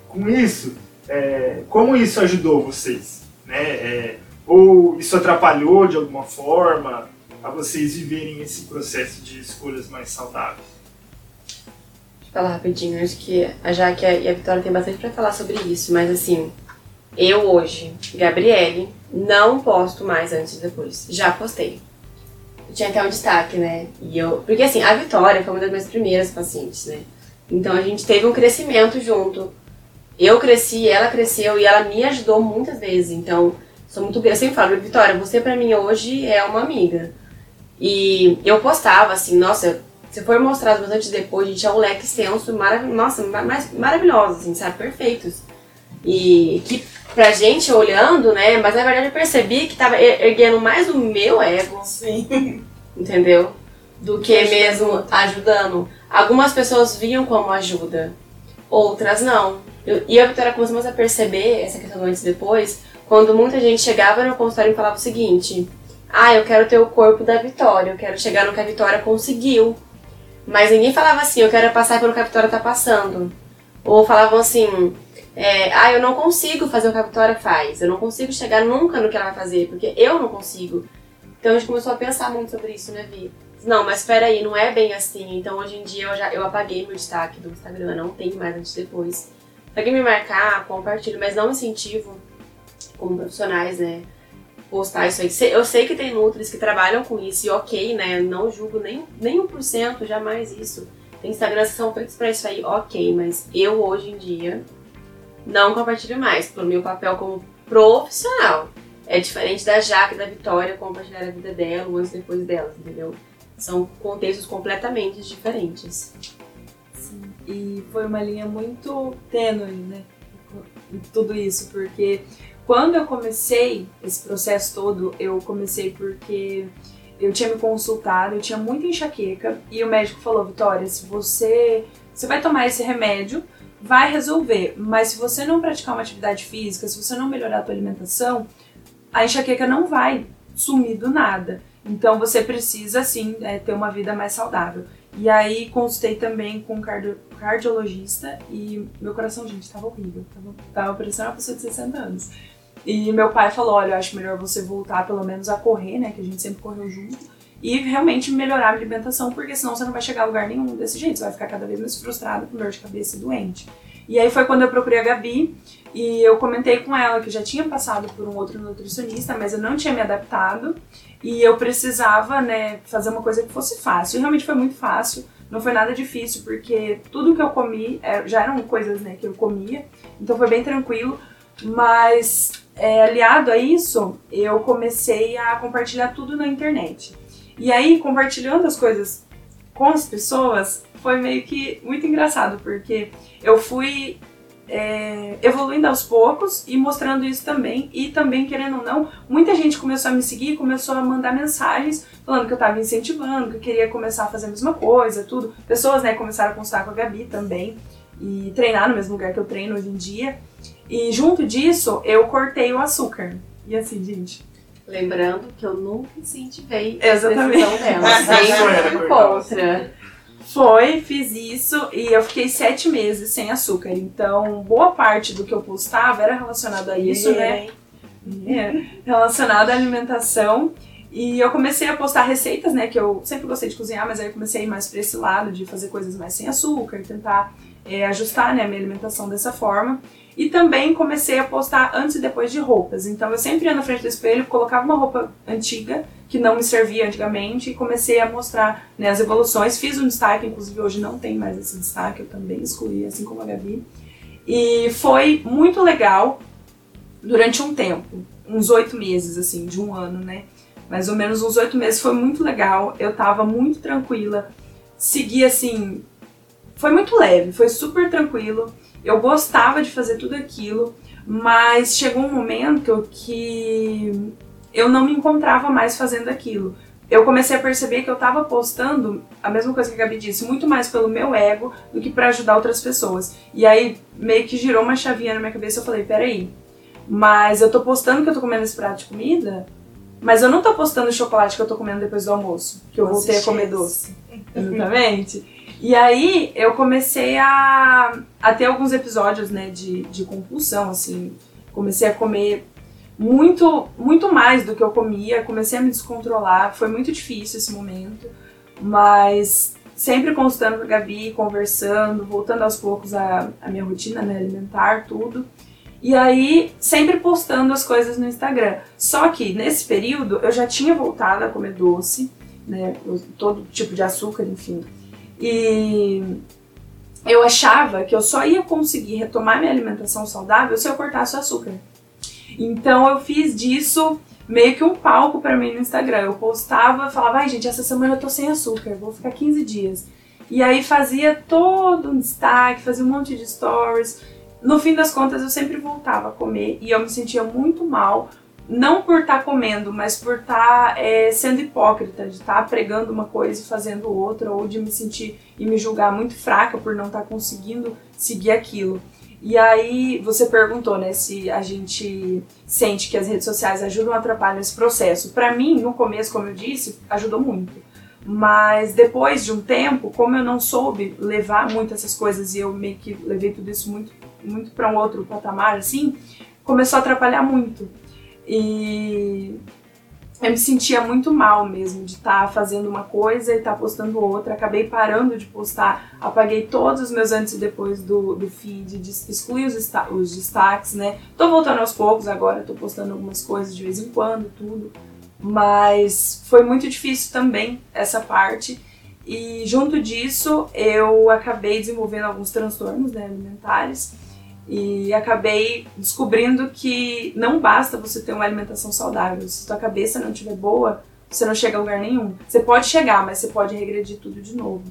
Com isso, é, como isso ajudou vocês, né? Ou isso atrapalhou de alguma forma a vocês viverem esse processo de escolhas mais saudáveis? Deixa eu falar rapidinho, acho que a Jaque e a Vitória tem bastante pra falar sobre isso, mas assim, eu hoje, Gabriele, não posto mais antes e depois. Já postei. Eu tinha até um destaque, né? E eu, porque assim, a Vitória foi uma das minhas primeiras pacientes, né? Então a gente teve um crescimento junto. Eu cresci, ela cresceu e ela me ajudou muitas vezes. Então, sou muito eu sempre falo, Vitória, você pra mim hoje é uma amiga. E eu postava assim, nossa, se for mostrar os meus antes e depois, gente, é um leque extenso, marav nossa, ma- mais maravilhosos, assim, sabe? Perfeitos. E que pra gente olhando, né? Mas na verdade eu percebi que tava er- erguendo mais o meu ego, Sim. entendeu? Do que Ajudando mesmo ajudando. Algumas pessoas viam como ajuda, outras não. Eu, e a Vitória começamos a perceber essa questão antes e depois, quando muita gente chegava no consultório e falava o seguinte: Ah, eu quero ter o corpo da Vitória, eu quero chegar no que a Vitória conseguiu. Mas ninguém falava assim, eu quero passar pelo que a Vitória tá passando. Ou falavam assim, é, ah, eu não consigo fazer o que a Vitória faz, eu não consigo chegar nunca no que ela vai fazer, porque eu não consigo. Então a gente começou a pensar muito sobre isso, né, Vi? Não, mas espera aí, não é bem assim. Então hoje em dia eu já eu apaguei meu destaque do Instagram, não tem mais antes e depois. Quem me marcar, compartilho, mas não incentivo como profissionais, né? Postar isso aí. Eu sei que tem nutris que trabalham com isso e ok, né? Não julgo nem, nem 1%, jamais isso. Tem Instagrams que são feitos pra isso aí, ok, mas eu hoje em dia não compartilho mais, pelo meu papel como profissional. É diferente da Jaque da Vitória compartilhar a vida dela, antes e depois delas, entendeu? São contextos completamente diferentes. E foi uma linha muito tênue, né? Tudo isso, porque quando eu comecei esse processo todo, eu comecei porque eu tinha me consultado, eu tinha muita enxaqueca e o médico falou, Vitória, se você, você vai tomar esse remédio, vai resolver, mas se você não praticar uma atividade física, se você não melhorar a tua alimentação, a enxaqueca não vai sumir do nada. Então você precisa sim é, ter uma vida mais saudável. E aí consultei também com um cardio, cardiologista e meu coração, gente, estava horrível. Tava, tava parecendo uma pessoa de 60 anos. E meu pai falou: olha, eu acho melhor você voltar pelo menos a correr, né? Que a gente sempre correu junto. E realmente melhorar a alimentação, porque senão você não vai chegar a lugar nenhum desse jeito. Você vai ficar cada vez mais frustrado, com dor de cabeça e doente. E aí foi quando eu procurei a Gabi e eu comentei com ela que eu já tinha passado por um outro nutricionista, mas eu não tinha me adaptado e eu precisava, né, fazer uma coisa que fosse fácil. E realmente foi muito fácil, não foi nada difícil, porque tudo que eu comi é, já eram coisas, né, que eu comia, então foi bem tranquilo. Mas é, aliado a isso, eu comecei a compartilhar tudo na internet. E aí, compartilhando as coisas com as pessoas, foi meio que muito engraçado, porque eu fui é, evoluindo aos poucos e mostrando isso também. E também, querendo ou não, muita gente começou a me seguir, começou a mandar mensagens falando que eu estava incentivando, que eu queria começar a fazer a mesma coisa, tudo. Pessoas, né, começaram a consultar com a Gabi também e treinar no mesmo lugar que eu treino hoje em dia. E junto disso, eu cortei o açúcar. E assim, gente. Lembrando que eu nunca incentivei Exatamente. a decisão dela. [LAUGHS] Sempre fui contra. Foi, fiz isso e eu fiquei sete meses sem açúcar. Então, boa parte do que eu postava era relacionado a isso, né? É, relacionado à alimentação. E eu comecei a postar receitas, né? Que eu sempre gostei de cozinhar, mas aí eu comecei a ir mais pra esse lado de fazer coisas mais sem açúcar, tentar é, ajustar né, a minha alimentação dessa forma. E também comecei a postar antes e depois de roupas. Então eu sempre ia na frente do espelho, colocava uma roupa antiga, que não me servia antigamente, e comecei a mostrar né, as evoluções. Fiz um destaque, inclusive hoje não tem mais esse destaque, eu também excluí, assim como a Gabi. E foi muito legal durante um tempo, uns oito meses, assim, de um ano, né? Mais ou menos uns oito meses, foi muito legal. Eu tava muito tranquila, segui assim. Foi muito leve, foi super tranquilo. Eu gostava de fazer tudo aquilo, mas chegou um momento que eu não me encontrava mais fazendo aquilo. Eu comecei a perceber que eu estava postando a mesma coisa que a Gabi disse, muito mais pelo meu ego do que para ajudar outras pessoas. E aí meio que girou uma chavinha na minha cabeça, eu falei, peraí, mas eu tô postando que eu tô comendo esse prato de comida, mas eu não tô postando o chocolate que eu tô comendo depois do almoço, que eu voltei a comer doce. Exatamente. E aí eu comecei a, a ter alguns episódios, né, de, de compulsão, assim. Comecei a comer muito, muito mais do que eu comia, comecei a me descontrolar. Foi muito difícil esse momento, mas sempre consultando com a Gabi, conversando, voltando aos poucos a, a minha rotina né, alimentar, tudo. E aí, sempre postando as coisas no Instagram. Só que nesse período eu já tinha voltado a comer doce, né? Todo tipo de açúcar, enfim. E eu achava que eu só ia conseguir retomar minha alimentação saudável se eu cortasse o açúcar. Então eu fiz disso meio que um palco para mim no Instagram. Eu postava, falava, ai gente, essa semana eu tô sem açúcar, vou ficar 15 dias. E aí fazia todo um destaque, fazia um monte de stories. No fim das contas, eu sempre voltava a comer e eu me sentia muito mal não por estar tá comendo, mas por estar tá, é, sendo hipócrita, de estar tá pregando uma coisa e fazendo outra, ou de me sentir e me julgar muito fraca por não estar conseguindo seguir aquilo. E aí você perguntou, né, se a gente sente que as redes sociais ajudam ou atrapalham esse processo. Para mim, no começo, como eu disse, ajudou muito. Mas depois de um tempo, como eu não soube levar muito essas coisas e eu meio que levei tudo isso muito, muito para um outro patamar, assim, começou a atrapalhar muito. E eu me sentia muito mal mesmo de estar tá fazendo uma coisa e estar tá postando outra. Acabei parando de postar, apaguei todos os meus antes e depois do, do feed, excluí os, os destaques, né? Tô voltando aos poucos agora, tô postando algumas coisas de vez em quando, tudo. Mas foi muito difícil também essa parte. E junto disso, eu acabei desenvolvendo alguns transtornos né, alimentares e acabei descobrindo que não basta você ter uma alimentação saudável. Se sua cabeça não estiver boa, você não chega a lugar nenhum. Você pode chegar, mas você pode regredir tudo de novo.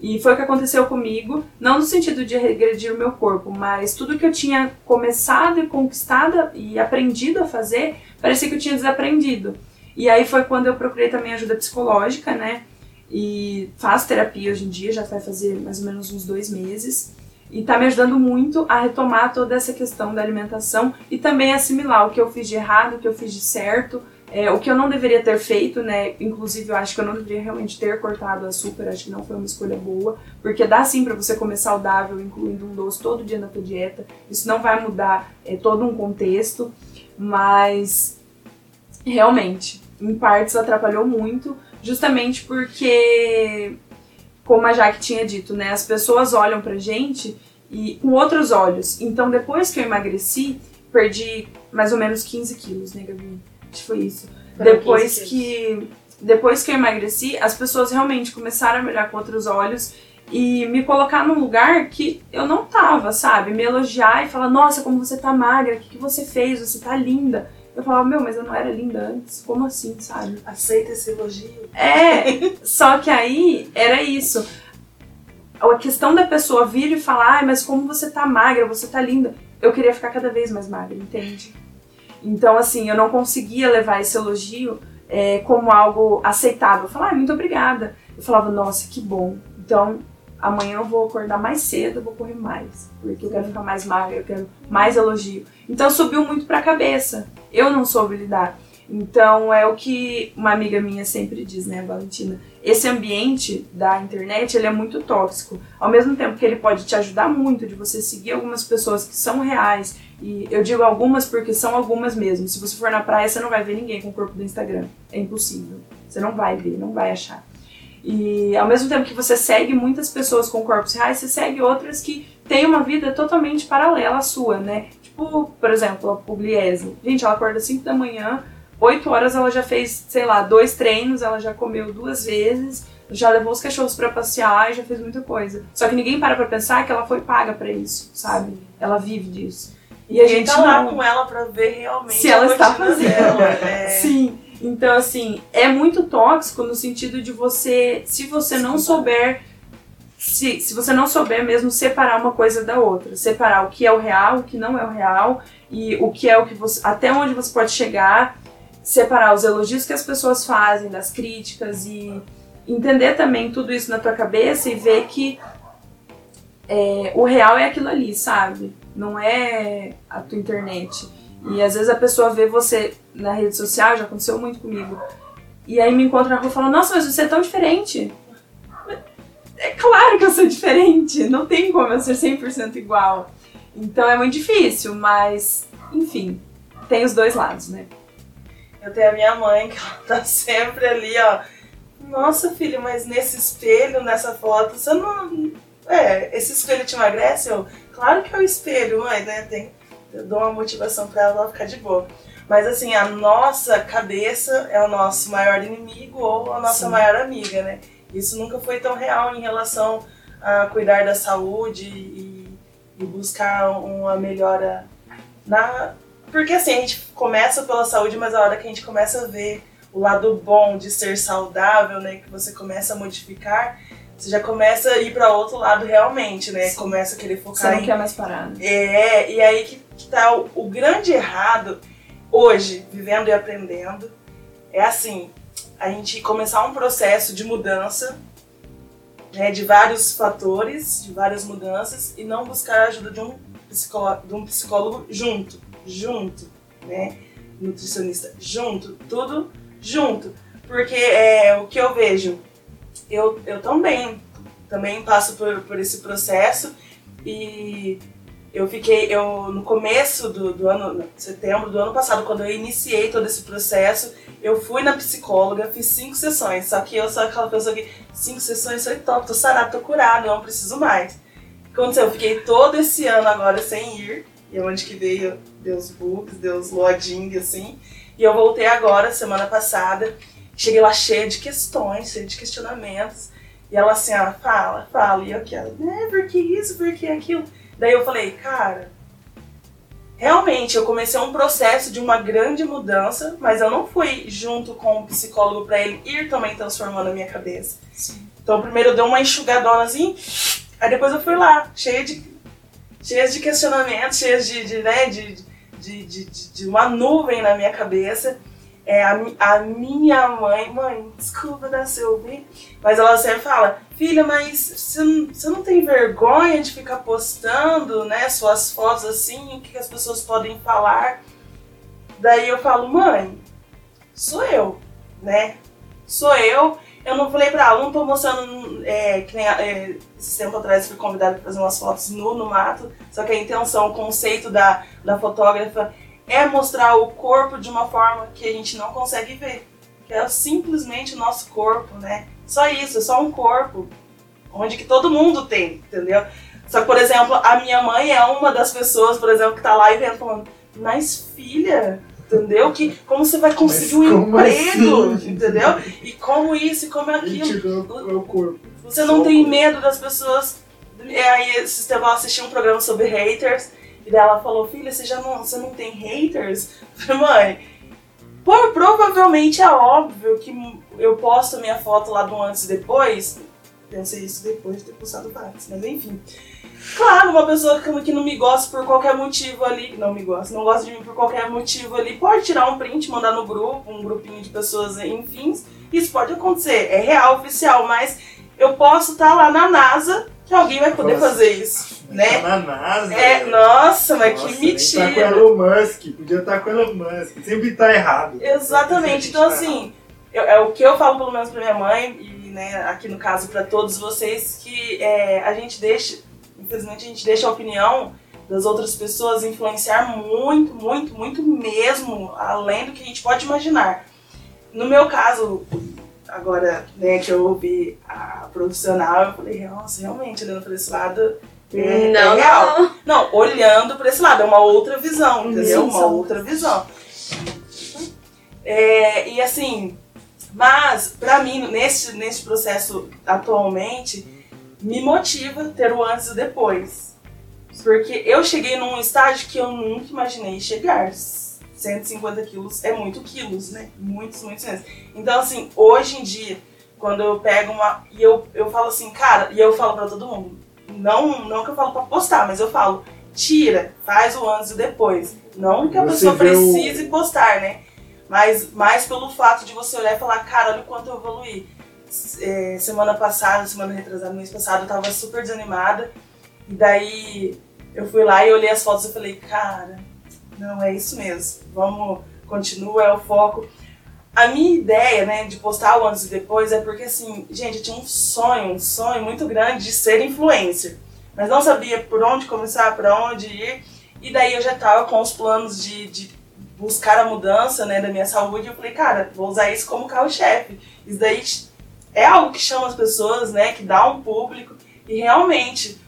E foi o que aconteceu comigo, não no sentido de regredir o meu corpo, mas tudo que eu tinha começado e conquistado e aprendido a fazer, parecia que eu tinha desaprendido. E aí foi quando eu procurei também ajuda psicológica, né? E faço terapia hoje em dia, já vai fazer mais ou menos uns dois meses. E tá me ajudando muito a retomar toda essa questão da alimentação e também assimilar o que eu fiz de errado, o que eu fiz de certo, é, o que eu não deveria ter feito, né? Inclusive, eu acho que eu não deveria realmente ter cortado açúcar, acho que não foi uma escolha boa, porque dá sim para você comer saudável, incluindo um doce todo dia na tua dieta. Isso não vai mudar é, todo um contexto, mas realmente, em partes atrapalhou muito, justamente porque, como a Jaque tinha dito, né? As pessoas olham pra gente e com outros olhos. Então, depois que eu emagreci, perdi mais ou menos 15 quilos, né, Gabi? Acho que foi isso. Foram depois 15 que depois que eu emagreci, as pessoas realmente começaram a me olhar com outros olhos e me colocar num lugar que eu não tava, sabe? Me elogiar e falar, nossa, como você tá magra, o que, que você fez? Você tá linda. Eu falava, meu, mas eu não era linda antes. Como assim, sabe? Aceita esse elogio. É, só que aí era isso. A questão da pessoa vir e falar, ai, mas como você tá magra, você tá linda. Eu queria ficar cada vez mais magra, entende? Então, assim, eu não conseguia levar esse elogio é, como algo aceitável. Eu falava, ai, muito obrigada. Eu falava, nossa, que bom. Então, amanhã eu vou acordar mais cedo, vou correr mais. Porque eu quero ficar mais magra, eu quero mais elogio. Então, subiu muito pra cabeça. Eu não soube lidar. Então, é o que uma amiga minha sempre diz, né, Valentina? Esse ambiente da internet, ele é muito tóxico. Ao mesmo tempo que ele pode te ajudar muito de você seguir algumas pessoas que são reais, e eu digo algumas porque são algumas mesmo. Se você for na praia, você não vai ver ninguém com o corpo do Instagram. É impossível. Você não vai ver, não vai achar. E ao mesmo tempo que você segue muitas pessoas com corpos reais, você segue outras que têm uma vida totalmente paralela à sua, né? Tipo, por exemplo, a Pugliese. Gente, ela acorda 5 da manhã, 8 horas ela já fez, sei lá, dois treinos, ela já comeu duas vezes, já levou os cachorros pra passear e já fez muita coisa. Só que ninguém para pra pensar que ela foi paga pra isso, sabe? Ela vive disso. E a gente tá lá não. com ela pra ver realmente Se ela está fazendo. dela. É. Sim. Então, assim, é muito tóxico no sentido de você, se você não souber, se, se você não souber mesmo separar uma coisa da outra, separar o que é o real, o que não é o real, e o que é o que você, até onde você pode chegar, separar os elogios que as pessoas fazem das críticas e entender também tudo isso na tua cabeça e ver que é, o real é aquilo ali, sabe? Não é a tua internet. E às vezes a pessoa vê você na rede social, já aconteceu muito comigo. E aí me encontra na rua e fala, nossa, mas você é tão diferente. É claro que eu sou diferente, não tem como eu ser 100% igual. Então é muito difícil, mas enfim, tem os dois lados, né? Eu tenho a minha mãe, que ela tá sempre ali, ó. Nossa, filha, mas nesse espelho, nessa foto, você não. É, esse espelho te emagrece? Eu, claro que é o espelho, mãe, né? Tem... Eu dou uma motivação pra ela ficar de boa. Mas assim, a nossa cabeça é o nosso maior inimigo ou a nossa Sim. maior amiga, né? Isso nunca foi tão real em relação a cuidar da saúde e, e buscar uma melhora na. Porque assim, a gente começa pela saúde, mas a hora que a gente começa a ver o lado bom de ser saudável, né? Que você começa a modificar, você já começa a ir para outro lado realmente, né? Sim. Começa a querer Você focar não em quer mais parar, né? é, e aí que, que tá o, o grande errado hoje, vivendo e aprendendo, é assim, a gente começar um processo de mudança, né, de vários fatores, de várias mudanças, e não buscar a ajuda de um, psicó de um psicólogo junto, junto, né, nutricionista junto, tudo junto, porque é o que eu vejo, eu, eu também, também passo por, por esse processo, e eu fiquei, eu no começo do, do ano, setembro do ano passado, quando eu iniciei todo esse processo, eu fui na psicóloga, fiz cinco sessões, só que eu sou aquela pessoa que cinco sessões foi top, tô sarada, tô curada, eu não preciso mais. Aconteceu? Eu fiquei todo esse ano agora sem ir, e onde que veio, deu os bugs, deu os assim, e eu voltei agora, semana passada, cheguei lá cheia de questões, cheia de questionamentos, e ela assim, ela fala, fala, e eu aqui, ela, né, por que isso, por que aquilo? Daí eu falei, cara, realmente eu comecei um processo de uma grande mudança, mas eu não fui junto com o psicólogo para ele ir também transformando a minha cabeça. Então primeiro eu dei uma enxugadona assim, aí depois eu fui lá, cheia de, cheia de questionamentos, cheia de, de, né, de, de, de, de uma nuvem na minha cabeça. É, a, a minha mãe, mãe, desculpa se eu ouvir, mas ela sempre fala, filha, mas você não, tem vergonha de ficar postando, né, suas fotos assim, o que, as pessoas podem falar? Daí eu falo, mãe, sou eu, né? Sou eu. Eu não falei pra ela, não tô mostrando, é, que nem é, tempo atrás fui convidada pra fazer umas fotos nu no mato, só que a intenção, o conceito da, da fotógrafa é mostrar o corpo de uma forma que a gente não consegue ver, que é simplesmente o nosso corpo, né? Só isso, é só um corpo, onde que todo mundo tem, entendeu? Só que, por exemplo, a minha mãe é uma das pessoas, por exemplo, que tá lá e vendo falando, mas filha, entendeu? Que como você vai conseguir Mas um como emprego, assim? entendeu? E como isso, e como aquilo. o corpo. Você não tem medo das pessoas. É, aí, esse tempo eu assisti um programa sobre haters. E daí ela falou, filha, você já não, você não tem haters? Falei, mãe, provavelmente é óbvio que eu posto minha foto lá do antes e depois. Pensei isso depois de ter postado antes, mas enfim. Claro, uma pessoa que não me gosta por qualquer motivo ali, não me gosta, não gosta de mim por qualquer motivo ali, pode tirar um print, mandar no grupo, um grupinho de pessoas, enfim. Isso pode acontecer, é real, oficial, mas eu posso estar lá na NASA que alguém vai poder Nossa. fazer isso, né? Tá na NASA. É, nossa, mas Nossa, que nem Tá com mentira. Elon Musk, podia estar com Elon Musk. Sempre tá errado. Exatamente. Então, assim, eu- é o que eu falo pelo menos pra minha mãe, e né, aqui no caso pra todos vocês, que é, a gente deixa, infelizmente, a gente deixa a opinião das outras pessoas influenciar muito, muito, muito mesmo, além do que a gente pode imaginar. No meu caso, agora né, que eu ouvi a profissional, eu falei, nossa, realmente, olhando pra esse lado, é, não, é real. não. Não, olhando pra esse lado, é uma outra visão, entendeu? Uma outra visão. É, e assim, mas pra mim, nesse, nesse processo atualmente, me motiva ter o antes e o depois. Porque eu cheguei num estágio que eu nunca imaginei chegar. 150 quilos é muito quilos, né? Muitos, muitos mesmo. Então, assim, hoje em dia, quando eu pego uma. E eu, eu falo assim, cara, e eu falo pra todo mundo. Não, não que eu falo pra postar, mas eu falo, tira, faz o antes e depois. Não que a Você pessoa vê o- precise postar, né? Mas mais pelo fato de você olhar e falar, cara, olha o quanto eu evoluí. É, semana passada, semana retrasada, mês passado, eu tava super desanimada. E daí eu fui lá e olhei as fotos e falei, cara, não, é isso mesmo. Vamos, continua, é o foco. A minha ideia, né, de postar o antes e depois é porque, assim, gente, eu tinha um sonho, um sonho muito grande de ser influencer. Mas não sabia por onde começar, para onde ir. E daí eu já tava com os planos de, de buscar a mudança, né, da minha saúde. E eu falei, cara, vou usar isso como carro-chefe. Isso daí é algo que chama as pessoas, né, que dá um público. E realmente,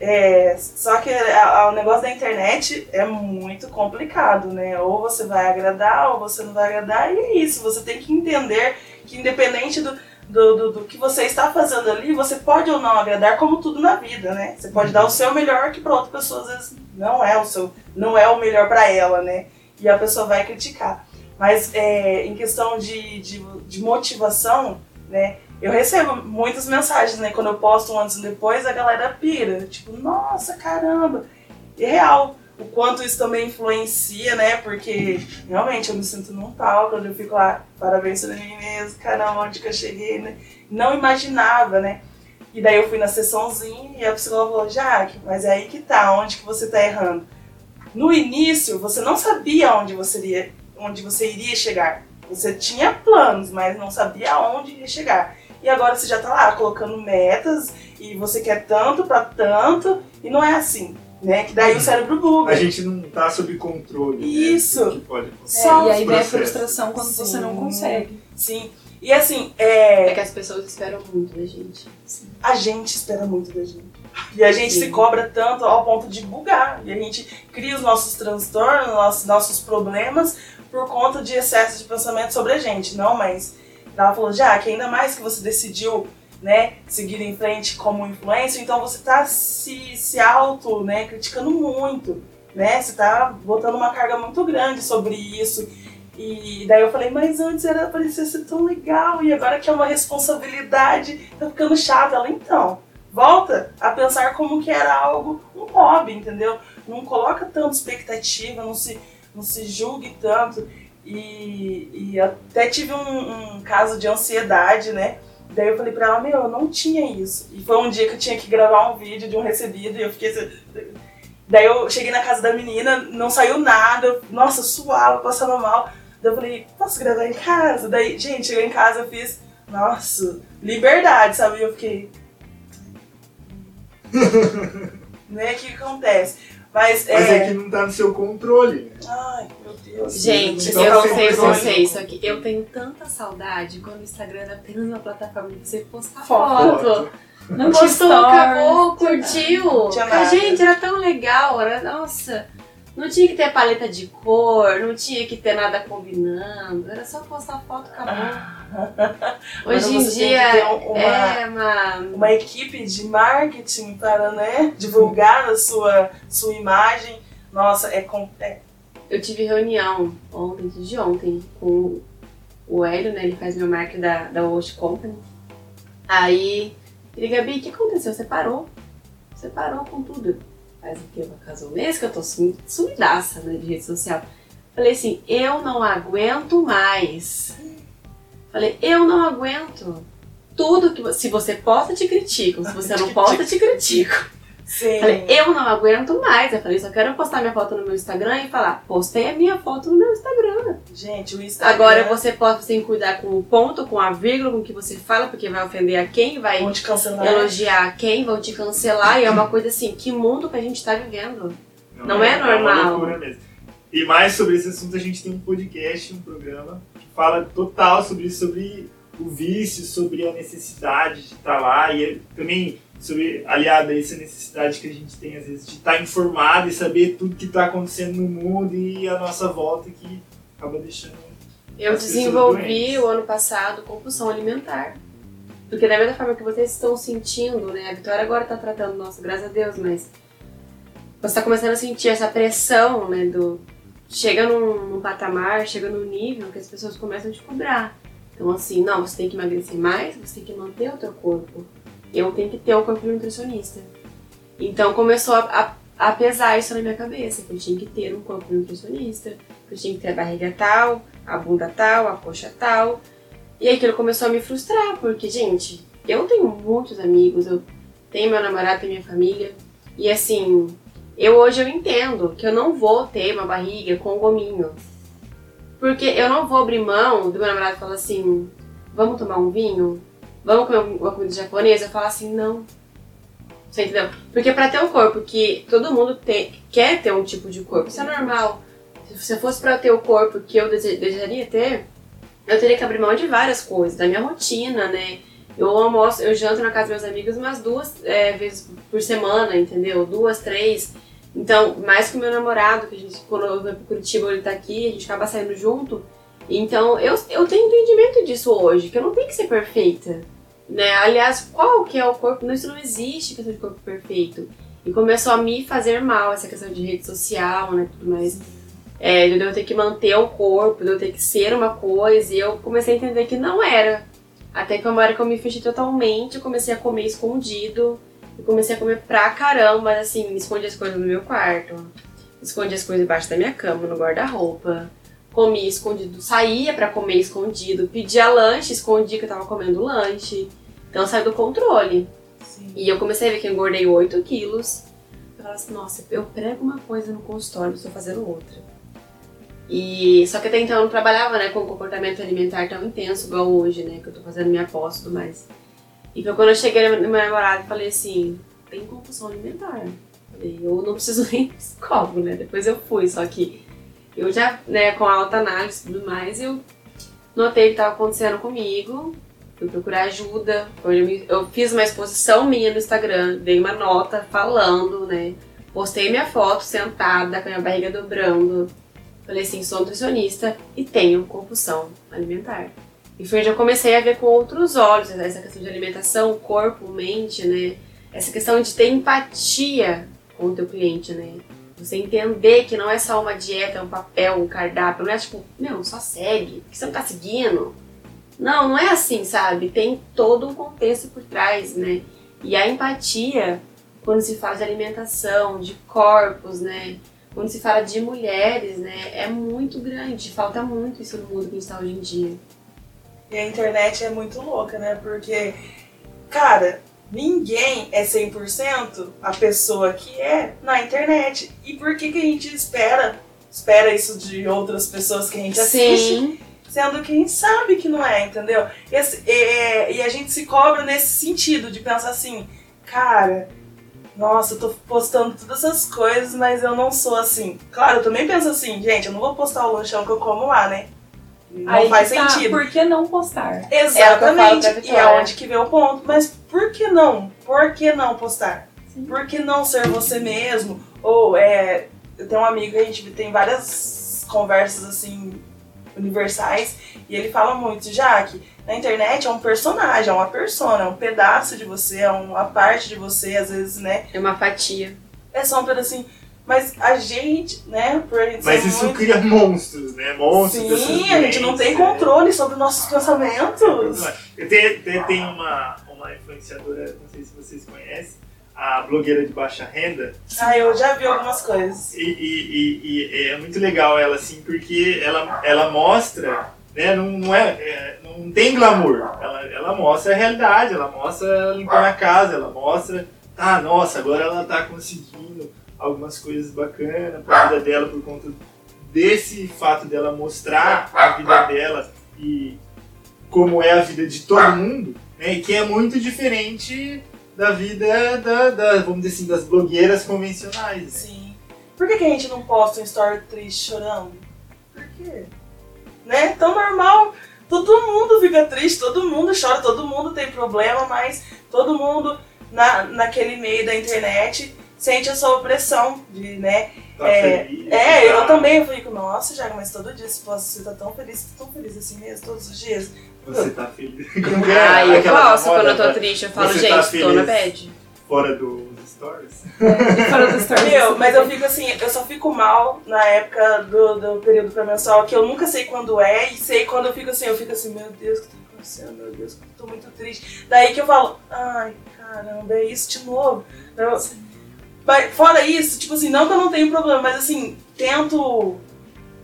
é, só que a- a- o negócio da internet é muito complicado, né? Ou você vai agradar, ou você não vai agradar, e é isso. Você tem que entender que independente do, do, do, do que você está fazendo ali, você pode ou não agradar, como tudo na vida, né? Você pode dar o seu melhor, que para outra pessoa às vezes não é o seu, não é o melhor para ela, né? E a pessoa vai criticar. Mas é, em questão de, de, de motivação, né? Eu recebo muitas mensagens, né? Quando eu posto um antes e depois, a galera pira. Tipo, nossa, caramba. E é real. O quanto isso também influencia, né? Porque realmente eu me sinto num palco, quando eu fico lá, parabéns pra mim mesmo, caramba, onde que eu cheguei, né? Não imaginava, né? E daí eu fui na sessãozinha e a psicóloga falou, Jaque, mas é aí que tá, onde que você tá errando? No início, você não sabia onde você iria, onde você iria chegar. Você tinha planos, mas não sabia aonde iria chegar. E agora você já tá lá colocando metas e você quer tanto pra tanto e não é assim, né? Que daí o cérebro buga. A gente não tá sob controle. né, Isso. do que pode acontecer. É, Só e aí vem a frustração quando você não Sim. consegue. Sim. E assim, É é, que as pessoas esperam muito da gente. a gente espera muito da gente. E a gente se cobra tanto ao ponto de bugar. E a gente cria os nossos transtornos, nossos, nossos problemas por conta de excesso de pensamento sobre a gente. Não, mas ela falou, já que ainda mais que você decidiu né, seguir em frente como influencer, então você tá se, se auto, né, criticando muito, né? Você tá botando uma carga muito grande sobre isso. E daí eu falei, mas antes era parecia ser tão legal e agora que é uma responsabilidade, tá ficando chato. Ela, então, volta a pensar como que era algo, um hobby, entendeu? Não coloca tanta expectativa, não se, não se julgue tanto. E, e até tive um, um caso de ansiedade, né? Daí eu falei pra ela, meu, eu não tinha isso. E foi um dia que eu tinha que gravar um vídeo de um recebido e eu fiquei assim. Daí eu cheguei na casa da menina, não saiu nada, eu, nossa, suava, passando mal. Daí eu falei, posso gravar em casa? Daí, gente, cheguei em casa, eu fiz, nossa, liberdade, sabe? E eu fiquei. [LAUGHS] né, o que acontece? Mas, Mas é. é que não tá no seu controle. né? Ai, meu Deus. Gente, Então, eu não sei vocês, só que eu tenho tanta saudade quando o Instagram era apenas uma plataforma de você postar Foto. foto. Não Postou, acabou, curtiu. nada. gente, era tão legal, era, nossa. Não tinha que ter paleta de cor, não tinha que ter nada combinando, era só postar foto, acabou. Mas Hoje em dia que um- uma, é uma. uma equipe de marketing para né, divulgar a sua, sua imagem. Nossa, é, é Eu tive reunião ontem, de ontem, com o Hélio, né? Ele faz meu marketing da, da Wash Company. Aí, ele, Gabi, o que aconteceu? Você parou. Você parou com tudo. Faz o quê? Uma casa um mês que eu tô sumi- sumidaça né, de rede social. Falei assim, eu não aguento mais. Falei, eu não aguento. Tudo que você, se você posta, te critico. Se você não posta, te critico. sim. Falei, eu não aguento mais. Eu falei, só quero postar minha foto no meu Instagram e falar, postei a minha foto no meu Instagram. Gente, o Instagram. Agora você pode você tem que cuidar com o ponto, com a vírgula, com o que você fala, porque vai ofender a quem, vai vão te cancelar. elogiar a quem, vão te cancelar. E é uma coisa assim, que mundo que a gente tá vivendo. Não é normal. uma loucura mesmo. E mais sobre esse assunto, a gente tem um podcast, um programa, fala total sobre sobre o vício, sobre a necessidade de estar lá e é também sobre, aliado a essa necessidade que a gente tem, às vezes, de estar informado e saber tudo que está acontecendo no mundo e a nossa volta que acaba deixando. Eu desenvolvi o ano passado compulsão alimentar. Porque da mesma forma que vocês estão sentindo, né? A Vitória agora tá tratando, nossa, graças a Deus, mas você tá começando a sentir essa pressão, né? Do. Chega num, num patamar, chega num nível que as pessoas começam a te cobrar. Então, assim, não, você tem que emagrecer mais, você tem que manter o teu corpo. Eu tenho que ter o corpo de nutricionista. Então começou a, a, a pesar isso na minha cabeça, que eu tinha que ter um corpo de nutricionista, que eu tinha que ter a barriga tal, a bunda tal, a coxa tal. E aquilo começou a me frustrar, porque, gente, eu tenho muitos amigos, eu tenho meu namorado, tenho minha família, e assim, eu hoje eu entendo que eu não vou ter uma barriga com gominho. Porque eu não vou abrir mão do meu namorado falar assim, vamos tomar um vinho? Vamos comer uma comida japonesa? Eu falo assim, não. Você entendeu? Porque pra ter um corpo que todo mundo tem, quer ter um tipo de corpo, isso é normal. Se fosse pra ter o corpo que eu dese- desejaria ter, eu teria que abrir mão de várias coisas, da minha rotina, né? Eu almoço, eu janto na casa dos meus amigos umas duas é, vezes por semana, entendeu? Duas, três. Então, mais que o meu namorado, que a gente, quando eu vou pro Curitiba, ele tá aqui, a gente acaba saindo junto. Então, eu, eu tenho entendimento disso hoje, que eu não tenho que ser perfeita. Né? Aliás, qual que é o corpo? Não, isso não existe questão de corpo perfeito. E começou a me fazer mal essa questão de rede social, né, tudo mais. É, de eu ter que manter o corpo, de eu ter que ser uma coisa, e eu comecei a entender que não era. Até que uma hora que eu me fechei totalmente, eu comecei a comer escondido, e comecei a comer pra caramba, mas assim, escondi as coisas no meu quarto, escondi as coisas debaixo da minha cama, no guarda-roupa, comia escondido, saía pra comer escondido, pedia lanche, escondia que eu tava comendo lanche. Então saiu do controle. Sim. E eu comecei a ver que eu engordei 8 quilos. Eu falava assim, nossa, eu prego uma coisa no consultório, estou fazendo outra. E só que até então eu não trabalhava né, com um comportamento alimentar tão intenso igual hoje, né? Que eu tô fazendo minha pós e tudo mais. E quando eu cheguei no meu namorado e falei assim, tem compulsão alimentar. Eu não preciso [LAUGHS] nem psicólogo, né? Depois eu fui, só que eu já, né, com a alta análise e tudo mais, eu notei o que estava acontecendo comigo, fui procurar ajuda, eu fiz uma exposição minha no Instagram, dei uma nota falando, né, postei minha foto sentada com a minha barriga dobrando, falei assim, sou nutricionista e tenho compulsão alimentar. E foi onde eu comecei a ver com outros olhos essa questão de alimentação, corpo, mente, né, essa questão de ter empatia com o teu cliente, né, você entender que não é só uma dieta, um papel, um cardápio, não é tipo, meu, só segue, porque você não tá seguindo. Não, não é assim, sabe? Tem todo um contexto por trás, né? E a empatia, quando se fala de alimentação, de corpos, né? quando se fala de mulheres, né, é muito grande, falta muito isso no mundo que a gente está hoje em dia. E a internet é muito louca, né? Porque, cara, ninguém é 100% a pessoa que é na internet. E por que, que a gente espera, espera isso de outras pessoas que a gente assiste? Sim, Sendo que a gente sabe que não é, entendeu? E, esse- e- e a gente se cobra nesse sentido, de pensar assim, cara, nossa, eu tô postando todas essas coisas, mas eu não sou assim. Claro, eu também penso assim, gente, eu não vou postar o lanchão que eu como lá, né? Não Aí faz tá, sentido. Por que não postar? É Exatamente. pra e é onde que vem o ponto. Mas por que não? Por que não postar? Sim. Por que não ser você mesmo? Ou é. Eu tenho um amigo, a gente tem várias conversas assim universais, e ele fala muito, já que na internet é um personagem, é uma persona, é um pedaço de você, é uma parte de você, às vezes, né? é uma fatia. É só um pedacinho. Mas a gente, né, por a gente Mas isso muito... cria monstros, né? Monstros Sim, a gente não tem né? controle sobre nossos pensamentos. Eu tenho, tenho, tenho uma, uma influenciadora, não sei se vocês conhecem, a blogueira de baixa renda, Ah, eu já vi algumas coisas. e, e- e- e é muito legal ela, assim, porque ela, ela mostra, né, não, não, é, é, não tem glamour, ela, ela mostra a realidade, ela mostra limpando a casa, ela mostra, ah, nossa, agora ela tá conseguindo algumas coisas bacanas pra vida dela por conta desse fato dela mostrar a vida dela e como é a vida de todo mundo, né, que é muito diferente da vida da, da- vamos dizer assim, das blogueiras convencionais. né? Sim. Por que, que a gente não posta um story triste chorando? Por quê? Né? Tão normal. Todo mundo fica triste, todo mundo chora, todo mundo tem problema, mas todo mundo na, naquele meio da internet sente essa opressão de, né? Tá É, feliz, É, eu tá- também eu fico, nossa, Jago, mas todo dia você posta, você tá tão feliz, tá tão feliz assim mesmo, todos os dias. Você tá feliz. [LAUGHS] É? Ah, eu gosto quando eu tô triste, eu falo, Você gente, tá tô na bad. [LAUGHS] Fora dos stories. Fora do stories. Meu, mas eu fico assim, eu só fico mal na época do, do período pré-menstrual, que eu nunca sei quando é, e sei quando eu fico assim, eu fico assim, meu Deus, o que tá acontecendo? Meu Deus, eu tô muito triste. Daí que eu falo, ai, caramba, é isso de novo. Eu- mas fora isso, tipo assim, não que eu não tenho problema, mas assim, tento.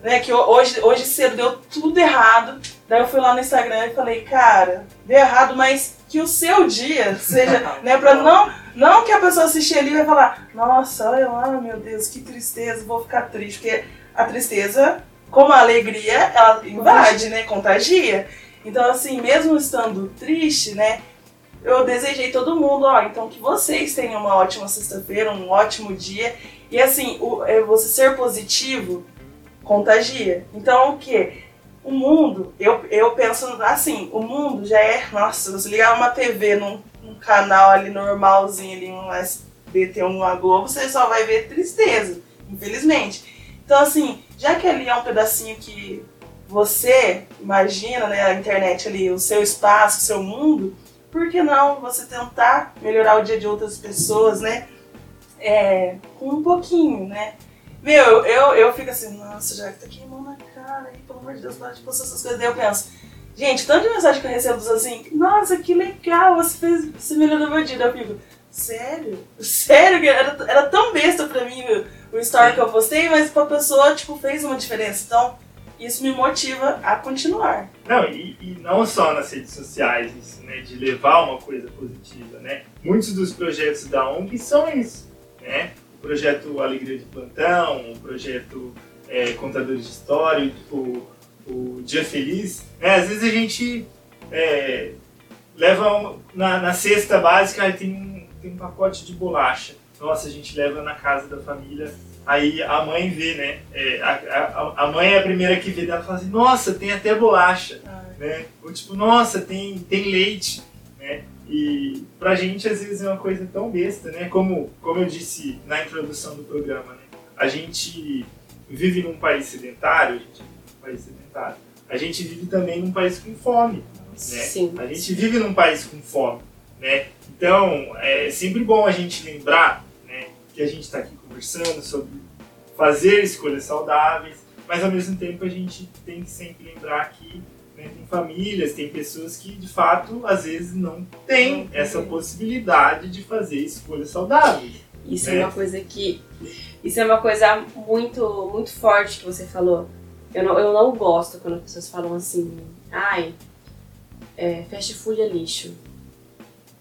Né, que ho- hoje, hoje cedo deu tudo errado. Daí eu fui lá no Instagram e falei, cara, deu errado, mas que o seu dia [LAUGHS] seja, né, pra não, não que a pessoa assistir ali vai falar, nossa, olha lá, meu Deus, que tristeza, vou ficar triste, porque a tristeza, como a alegria, ela invade, né, contagia. Então, assim, mesmo estando triste, né, eu desejei todo mundo, ó, então que vocês tenham uma ótima sexta-feira, um ótimo dia. E assim, o, é, você ser positivo contagia. Então o que? O mundo, eu, eu penso assim, o mundo já é, nossa, você ligar uma TV num, num canal ali normalzinho, ali, um SBT, uma Globo, você só vai ver tristeza, infelizmente. Então assim, já que ali é um pedacinho que você imagina, né, a internet ali, o seu espaço, o seu mundo, por que não você tentar melhorar o dia de outras pessoas, né? É, com um pouquinho, né? Meu, eu, eu fico assim, nossa, já que tá queimando a cara aí, pelo amor de Deus, para de postar essas coisas. Daí eu penso, gente, tanto de mensagem que eu recebo assim, nossa, que legal, você fez, você melhorou meu dia. Daí eu fico, sério? Sério? que Era, era tão besta pra mim o, o story que eu postei, mas pra pessoa, tipo, fez uma diferença. Então, isso me motiva a continuar. Não, e, e não só nas redes sociais, isso, né? De levar uma coisa positiva, né? Muitos dos projetos da ONG são isso, né? O projeto Alegria de Plantão, o projeto é, Contadores de História, o, o Dia Feliz, né? Às vezes a gente é, leva na, na cesta básica, tem tem um pacote de bolacha. Nossa, a gente leva na casa da família Aí a mãe vê, né? É, a, a, a mãe é a primeira que vê, ela fala assim, nossa, tem até bolacha, né? Ou tipo, nossa, tem, tem leite, né? E pra gente às vezes é uma coisa tão besta, né? Como, como eu disse na introdução do programa, né? A gente vive num país sedentário, a gente vive num país sedentário. A gente vive também num país com fome, né? Sim. A gente vive num país com fome, né? Então, é sempre bom a gente lembrar, que a gente está aqui conversando sobre fazer escolhas saudáveis, mas ao mesmo tempo a gente tem que sempre lembrar que né, tem famílias, tem pessoas que de fato às vezes não têm essa possibilidade de fazer escolhas saudáveis. Isso né? é uma coisa que. Isso é uma coisa muito, muito forte que você falou. Eu não, eu não gosto quando as pessoas falam assim, ai, é, fast food é lixo.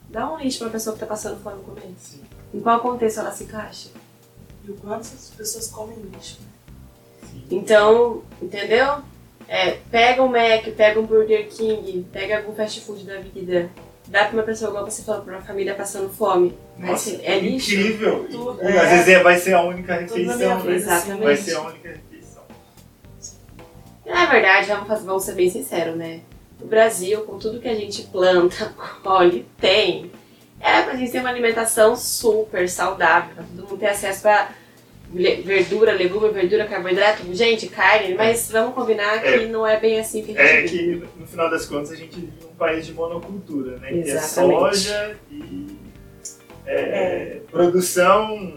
Dá um lixo pra pessoa que tá passando fome comer. Sim. Em qual contexto ela se encaixa? E o quanto as pessoas comem lixo. né? Então, entendeu? É, pega um Mac, pega um Burger King, pega algum fast food da vida, dá pra uma pessoa igual você falou, pra uma família passando fome. Nossa, Aí você- é lixo? incrível. Tudo, é. Às vezes é- vai ser a única Tudo na minha refeição, né? vida, Exatamente. Vai ser a única refeição. Na verdade, vamos, fazer, vamos ser bem sinceros, né? O Brasil, com tudo que a gente planta, [LAUGHS] colhe, tem, é pra gente ter uma alimentação super saudável, pra todo mundo ter acesso a verdura, legume, verdura, carboidrato, gente, carne, mas vamos combinar que É. não é bem assim que a gente É vive. que, no final das contas, a gente vive num país de monocultura, né? Que é Exatamente. soja e é, produção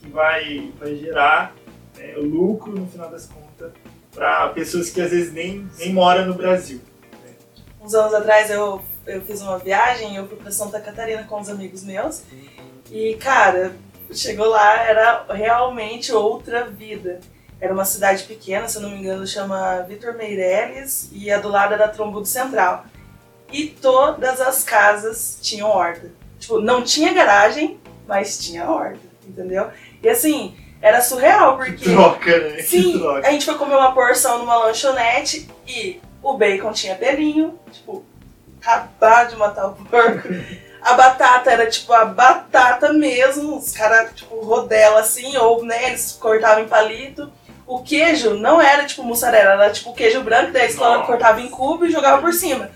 que vai, vai gerar né, lucro, no final das contas, para pessoas que às vezes nem, nem moram no Brasil. Uns anos atrás eu, eu fiz uma viagem, eu fui pra Santa Catarina com uns amigos meus. E, cara, chegou lá, era realmente outra vida. Era uma cidade pequena, se eu não me engano, chama Vitor Meireles, e a do lado era Trombudo Central. E todas as casas tinham horta. Tipo, não tinha garagem, mas tinha horta, entendeu? E assim, era surreal, porque. Troca, né? Sim, troca. a gente foi comer uma porção numa lanchonete e o bacon tinha pelinho, tipo, acabar de matar o porco. A batata era tipo a batata mesmo, os caras, tipo, rodela assim, ou né, eles cortavam em palito. O queijo não era tipo mussarela, era tipo queijo branco, daí eles Nossa. cortavam em cubo e jogavam por cima.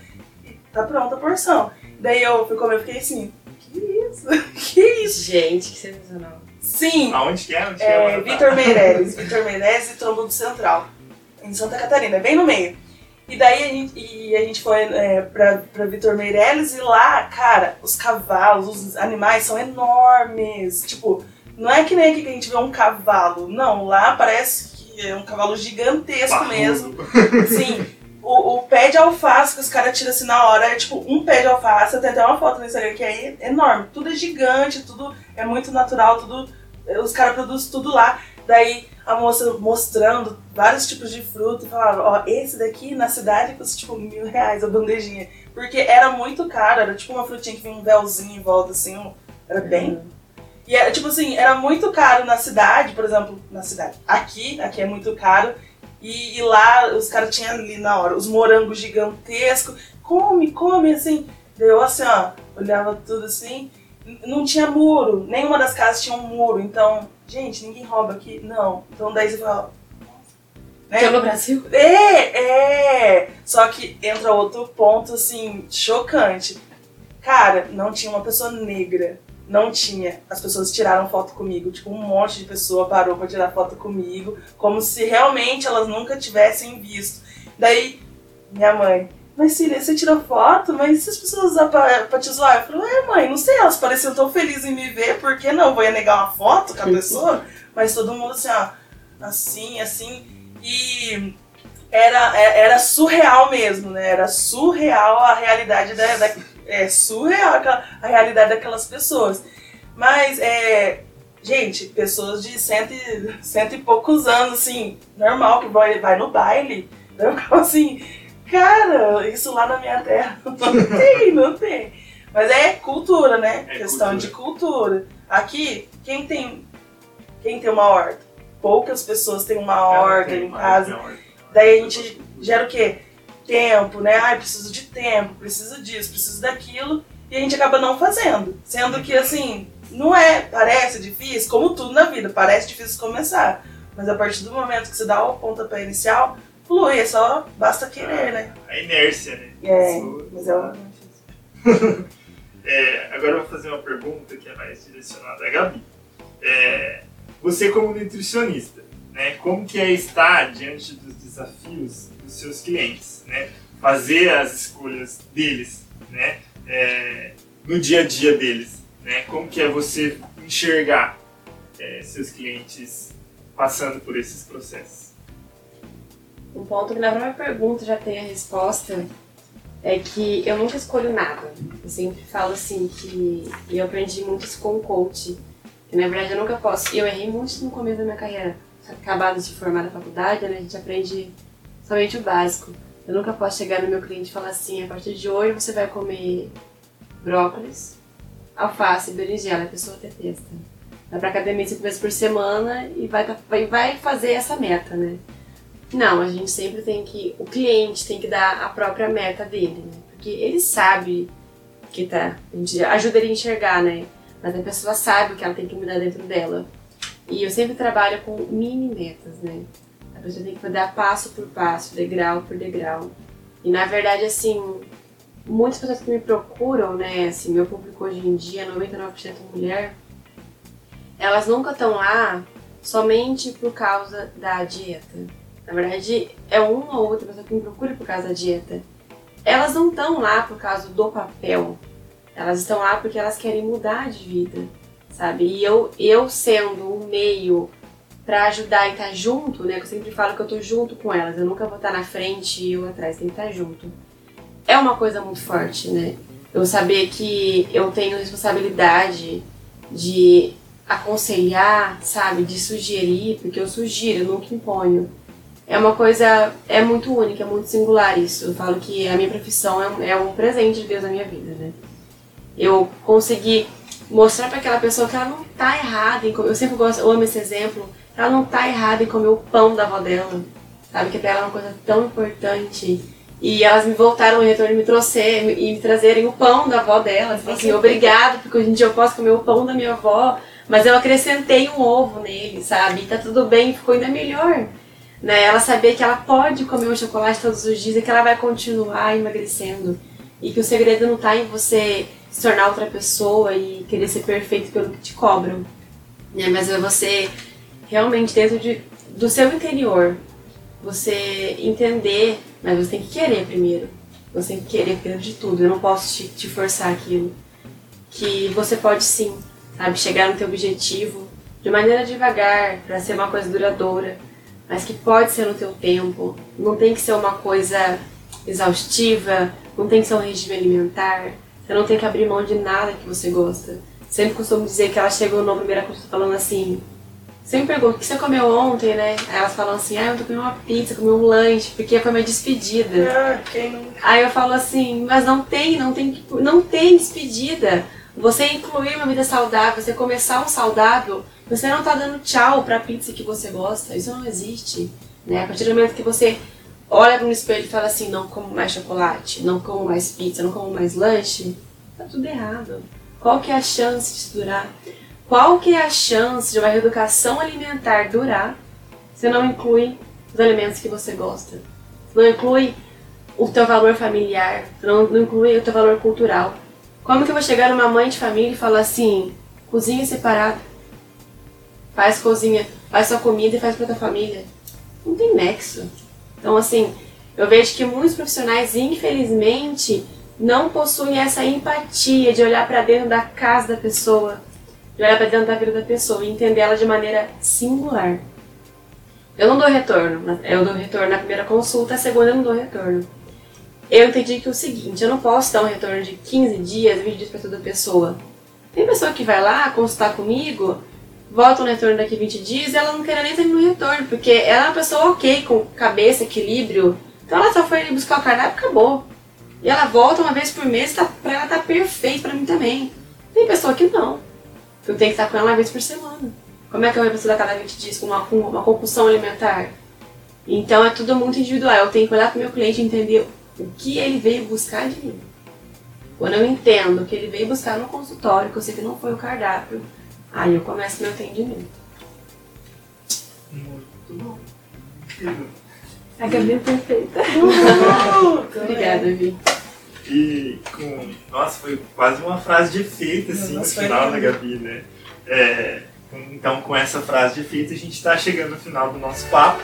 E tá pronta a porção. Daí eu fui comer e fiquei assim, que isso? [LAUGHS] Que isso? Gente, que sensacional. Sim, Aonde que é? Onde que é, é? Vitor Meireles, Vitor Meireles e Trombudo Central, em Santa Catarina, bem no meio. E daí a gente, e a gente foi é, pra, pra Vitor Meireles e lá, cara, os cavalos, os animais são enormes. Tipo, não é que nem aqui que a gente vê um cavalo. Não, lá parece que é um cavalo gigantesco mesmo. Sim, o, o pé de alface que os caras tiram assim na hora é tipo um pé de alface. Tem até uma foto no Instagram que é enorme. Tudo é gigante, tudo é muito natural, tudo. Os caras produzem tudo lá. Daí a moça mostrando vários tipos de fruta e falava, ó, esse daqui na cidade custa tipo mil reais a bandejinha. Porque era muito caro, era tipo uma frutinha que vinha um véuzinho em volta, assim, um- era bem e era tipo assim, era muito caro na cidade, por exemplo, na cidade. Aqui, aqui é muito caro. E, e lá os caras tinham ali na hora os morangos gigantescos. Come, come, assim. Daí Eu assim, ó, olhava tudo assim. Não tinha muro, nenhuma das casas tinha um muro. Então, gente, ninguém rouba aqui. Não. Então daí você fala. né? No Brasil? É, é. Só que entra outro ponto, assim, chocante. Cara, não tinha uma pessoa negra. Não tinha. As pessoas tiraram foto comigo. Tipo, um monte de pessoa parou pra tirar foto comigo. Como se realmente elas nunca tivessem visto. Daí, minha mãe. Mas filha, você tirou foto? Mas se as pessoas usar pra, pra te zoar? Eu falei, é mãe, não sei, elas pareciam tão felizes em me ver, por que não? Vou ia negar uma foto com a pessoa? [LAUGHS] Mas todo mundo assim, ó, assim, assim. E era, é- era surreal mesmo, né? Era surreal a realidade da. da- é surreal a realidade daquelas pessoas. Mas, é. Gente, pessoas de cento e, cento e poucos anos, assim, normal, que vai, vai no baile. [LAUGHS] Ficava assim, cara, isso lá na minha terra [LAUGHS] não tem, não tem. Mas é cultura, né? É Questão cultura. de cultura. Aqui, quem tem, quem tem uma horta? Poucas pessoas têm uma horta em casa. Daí a gente gera o quê? Tempo, né? Ai, preciso de tempo, preciso disso, preciso daquilo. E a gente acaba não fazendo. Sendo que, assim, não é, parece difícil, como tudo na vida, parece difícil começar. Mas a partir do momento que você dá o pontapé inicial, flui, é só basta querer, né? A inércia, né? É, Isso- mas é um... [LAUGHS] É, agora eu vou fazer uma pergunta que é mais direcionada a Gabi. É, você como nutricionista, né, como que é estar diante dos desafios dos seus clientes, né? Fazer as escolhas deles, né? É, no dia a dia deles, né? Como que é você enxergar é, seus clientes passando por esses processos? Um ponto que na própria pergunta já tem a resposta é que eu nunca escolho nada. Eu sempre falo assim que e eu aprendi muito isso com o coach, E, na verdade, eu nunca posso. Eu errei muito no começo da minha carreira. Acabado de formar na faculdade, né? A gente aprende somente o básico. Eu nunca posso chegar no meu cliente e falar assim: a partir de hoje você vai comer brócolis, alface, berinjela. A pessoa detesta. Vai pra academia cinco vezes por semana e vai, tá- vai fazer essa meta, né? Não, a gente sempre tem que. O cliente tem que dar a própria meta dele, né? Porque ele sabe que tá. A gente ajuda ele a enxergar, né? Mas a pessoa sabe o que ela tem que mudar dentro dela. E eu sempre trabalho com mini metas, né? A pessoa tem que dar passo por passo, degrau por degrau. E na verdade, assim, muitas pessoas que me procuram, né? Assim, meu público hoje em dia, 99% mulher, elas nunca estão lá somente por causa da dieta. Na verdade, é uma ou outra pessoa que me procura por causa da dieta. Elas não estão lá por causa do papel. Elas estão lá porque elas querem mudar de vida, sabe? E eu, eu sendo um meio para ajudar e estar junto, né? Eu sempre falo que eu tô junto com elas. Eu nunca vou estar na frente e eu atrás, tem que estar junto. É uma coisa muito forte, né? Eu saber que eu tenho responsabilidade de aconselhar, sabe? De sugerir, porque eu sugiro, eu nunca imponho. É uma coisa, é muito única, é muito singular isso. Eu falo que a minha profissão é é um presente de Deus na minha vida, né? Eu consegui mostrar para aquela pessoa que ela não tá errada em comer. Eu sempre gosto, eu amo esse exemplo. Ela não tá errada em comer o pão da avó dela, sabe? Que pra ela é uma coisa tão importante. E elas me voltaram em retorno e me trouxeram e me trazerem o pão da avó dela. Tipo assim, obrigado, porque hoje em dia eu posso comer o pão da minha avó, mas eu acrescentei um ovo nele, sabe? E tá tudo bem, ficou ainda melhor. Né? Ela saber que ela pode comer o chocolate todos os dias e que ela vai continuar emagrecendo. E que o segredo não tá em você se tornar outra pessoa e querer ser perfeito pelo que te cobram. Né? Mas é você realmente dentro de, do seu interior, você entender, mas você tem que querer primeiro. Você tem que querer primeiro de tudo. Eu não posso te, te forçar aquilo. Que você pode sim, sabe, chegar no teu objetivo de maneira devagar, para ser uma coisa duradoura, mas que pode ser no teu tempo. Não tem que ser uma coisa exaustiva, não tem que ser um regime alimentar. Você não tem que abrir mão de nada que você gosta. Sempre costumo dizer que elas chegam na primeira consulta falando assim, sempre pergunto, o que você comeu ontem, né? Aí elas falam assim, ah, eu comendo uma pizza, comi um lanche, porque foi minha despedida. Ah, quem não. Aí eu falo assim, mas não tem, não tem, não tem despedida. Você incluir uma vida saudável, você começar um saudável, você não tá dando tchau pra pizza que você gosta. Isso não existe. Né? A partir do momento que você olha no espelho e fala assim, não como mais chocolate, não como mais pizza, não como mais lanche, tá tudo errado. Qual que é a chance disso durar? Qual que é a chance de uma reeducação alimentar durar se não inclui os alimentos que você gosta? Se não inclui o teu valor familiar, se não, não inclui o teu valor cultural. Como que eu vou chegar numa mãe de família e falar assim, cozinha separado, faz cozinha, faz sua comida e faz pra tua família? Não tem nexo. Então assim, eu vejo que muitos profissionais, infelizmente, não possuem essa empatia de olhar para dentro da casa da pessoa, de olhar para dentro da vida da pessoa e entender ela de maneira singular. Eu não dou retorno, eu dou retorno na primeira consulta, a segunda eu não dou retorno. Eu entendi que é o seguinte, eu não posso dar um retorno de 15 dias, 20 dias para toda pessoa. Tem pessoa que vai lá consultar comigo, volta um retorno daqui 20 dias e ela não quer nem ter no retorno, porque ela é uma pessoa ok, com cabeça, equilíbrio. Então ela só foi ali buscar o cardápio e acabou. E ela volta uma vez por mês, tá, pra ela tá perfeito pra mim também. Tem pessoa que não. Eu tenho que estar com ela uma vez por semana. Como é que eu vou precisar cada 20 dias com uma, uma compulsão alimentar? Então é tudo muito individual. Eu tenho que olhar pro meu cliente e entender o que ele veio buscar de mim. Quando eu entendo que ele veio buscar no consultório, que eu sei que não foi o cardápio, aí eu começo meu atendimento. Muito bom. Incrível. A Gabi é perfeita. Obrigada, Vi. E com. Nossa, foi quase uma frase de efeito, assim, no Nossa, foi final da. Gabi, né? É, então, com essa frase de efeito, a gente está chegando no final do nosso papo.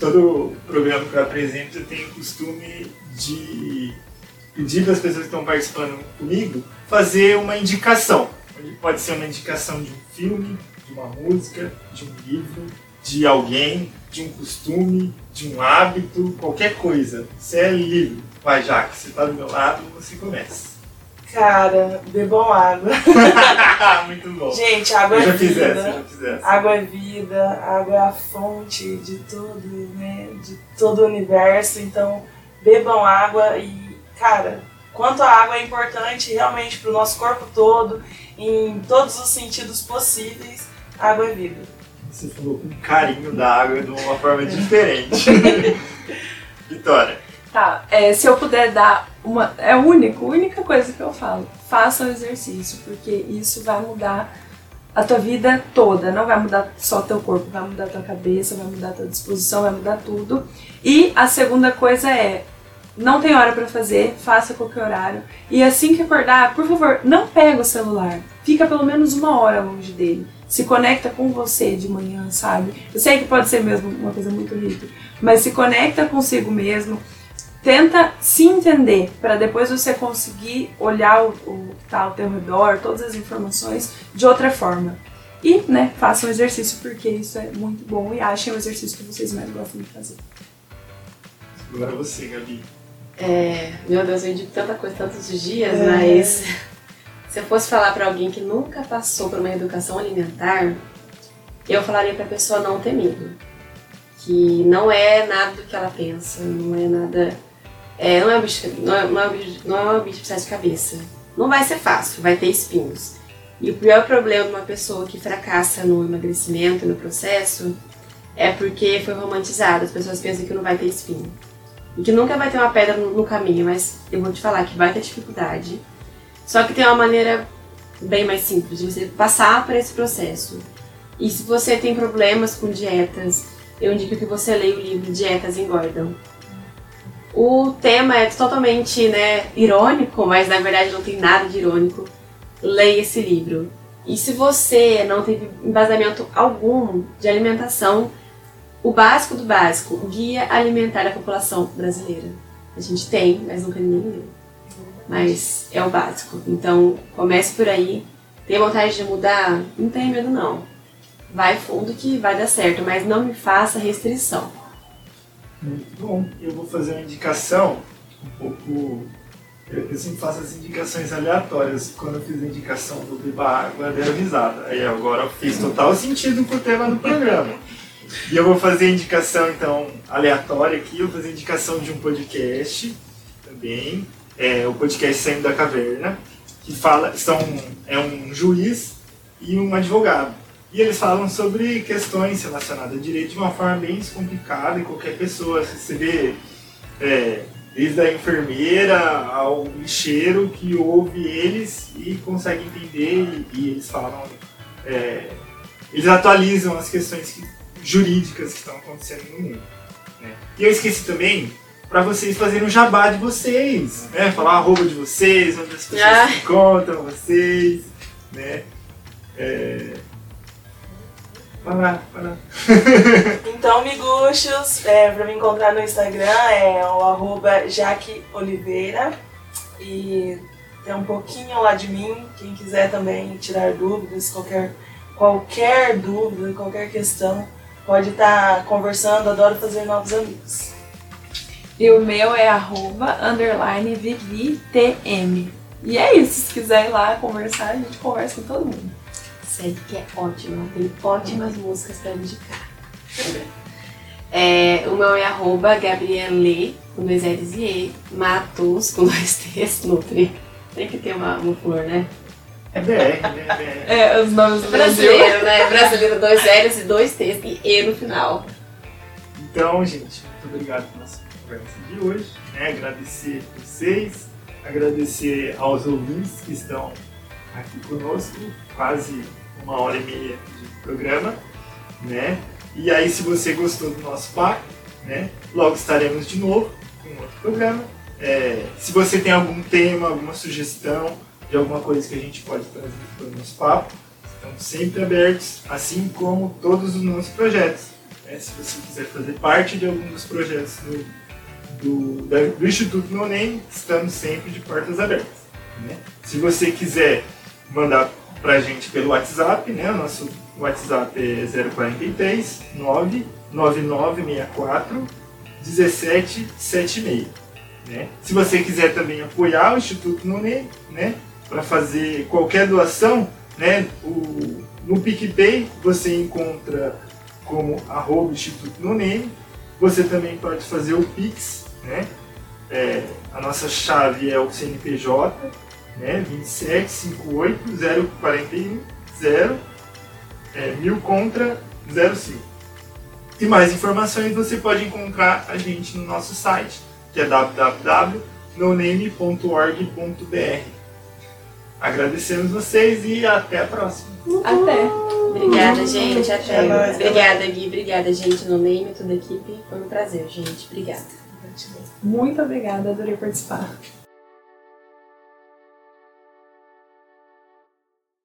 Todo programa que eu apresento eu tenho o costume de pedir para as pessoas que estão participando comigo fazer uma indicação. Pode ser uma indicação de um filme, de uma música, de um livro, de alguém, de um costume, de um hábito, qualquer coisa. Você é livre. Vai, já que você está do meu lado, você começa. Cara, bebam água. [LAUGHS] Muito bom. Gente, água Eu é fiz vida. essa, já fiz essa. Água é vida, água é a fonte de tudo, né? De todo o universo. Então, bebam água e, cara, quanto a água é importante realmente para o nosso corpo todo, em todos os sentidos possíveis, água é vida. Você falou com carinho da água de uma forma diferente. [LAUGHS] Vitória. Tá, é, se eu puder dar uma. É único, única coisa que eu falo. Faça o exercício, porque isso vai mudar a tua vida toda. Não vai mudar só teu corpo, vai mudar tua cabeça, vai mudar tua disposição, vai mudar tudo. E a segunda coisa é. Não tem hora pra fazer, faça qualquer horário. E assim que acordar, por favor, não pega o celular. Fica pelo menos uma hora longe dele. Se conecta com você de manhã, sabe? Eu sei que pode ser mesmo uma coisa muito rica, mas se conecta consigo mesmo tenta se entender para depois você conseguir olhar o, o que está ao teu redor, todas as informações de outra forma. E, né, façam um exercício porque isso é muito bom e achem o exercício que vocês mais gostam de fazer. Agora você, Gabi. É, meu Deus, eu indico tanta coisa tantos os dias, É. mas [LAUGHS] se eu fosse falar pra alguém que nunca passou por uma educação alimentar, eu falaria pra pessoa não ter medo. Que não é nada do que ela pensa, não é nada. É, não, é bicho, não, é, não, é bicho, não é bicho de cabeça. Não vai ser fácil, vai ter espinhos. E o pior problema de uma pessoa que fracassa no emagrecimento, no processo, é porque foi romantizado. As pessoas pensam que não vai ter espinho. E que nunca vai ter uma pedra no caminho, mas eu vou te falar que vai ter dificuldade. Só que tem uma maneira bem mais simples de você passar por esse processo. E se você tem problemas com dietas, eu indico que você leia o livro Dietas Engordam. O tema é totalmente né, irônico, mas na verdade não tem nada de irônico. Leia esse livro. E se você não teve embasamento algum de alimentação, o básico do básico, Guia Alimentar da População Brasileira. A gente tem, mas nunca ninguém leu. Mas é o básico. Então comece por aí. Tem vontade de mudar? Não tenha medo não. Vai fundo que vai dar certo, mas não me faça restrição. Muito bom. Eu vou fazer uma indicação um pouco. Eu, eu sempre faço as indicações aleatórias. Quando eu fiz a indicação do Beba Água, deram risada. Aí agora fez total sentido com o tema do programa. E eu vou fazer a indicação, então, aleatória aqui. Eu vou fazer a indicação de um podcast também. É o podcast Saindo da Caverna, que fala. São, é um juiz e um advogado. E eles falam sobre questões relacionadas a direito de uma forma bem descomplicada e qualquer pessoa, se você vê, é, desde a enfermeira ao lixeiro que ouve eles e consegue entender e, e eles falam, é, eles atualizam as questões que- jurídicas que estão acontecendo no mundo. né? E eu esqueci também para vocês fazerem o jabá de vocês, né? Falar arroba de vocês, onde as pessoas Ah. encontram vocês, né? É... Para, para. [LAUGHS] Então, miguxos, é, pra me encontrar no Instagram é o arroba Jaque Oliveira. E tem um pouquinho lá de mim. Quem quiser também tirar dúvidas, qualquer, qualquer dúvida, qualquer questão, pode estar conversando. Adoro fazer novos amigos. E o meu é arroba underline ViviTM. E é isso, se quiser ir lá conversar, a gente conversa com todo mundo. Segue que é ótima, tem ótimas músicas pra indicar. [LAUGHS] É, o meu é arroba Gabriele, com dois L's e E, Matos, com dois T's, Nutri. Tem que ter uma, uma flor, né? É BR, né? BR. [LAUGHS] É, os nomes do Brasil. Brasileiro, né? Brasileiro, dois L's e dois T's e E no final. Então, gente, muito obrigado pela nossa conversa de hoje. Né? Agradecer vocês, agradecer aos ouvintes que estão aqui conosco, quase uma hora e meia de programa. Né? E aí, se você gostou do nosso papo, né? logo estaremos de novo com outro programa. É, se você tem algum tema, alguma sugestão de alguma coisa que a gente pode trazer para o nosso papo, estamos sempre abertos, assim como todos os nossos projetos. né? se você quiser fazer parte de algum dos projetos do, do, do Instituto No Name, estamos sempre de portas abertas. né? Se você quiser mandar pra gente pelo WhatsApp, né? o nosso WhatsApp é 043 99964 1776. Né? Se você quiser também apoiar o Instituto Nonê, né, para fazer qualquer doação, né, o, no PicPay você encontra como arroba Instituto Nonê. Você também pode fazer o Pix, né? É, a nossa chave é o CNPJ, né? 2758041 é, mil contra 05. E mais informações você pode encontrar a gente no nosso site, que é www.noname.org.br. Agradecemos vocês e até a próxima. Até. Obrigada, gente. Até. É nóis. Obrigada, Gui. Obrigada, gente, no name, toda a equipe. Foi um prazer, gente. Obrigada. Muito obrigada, adorei participar.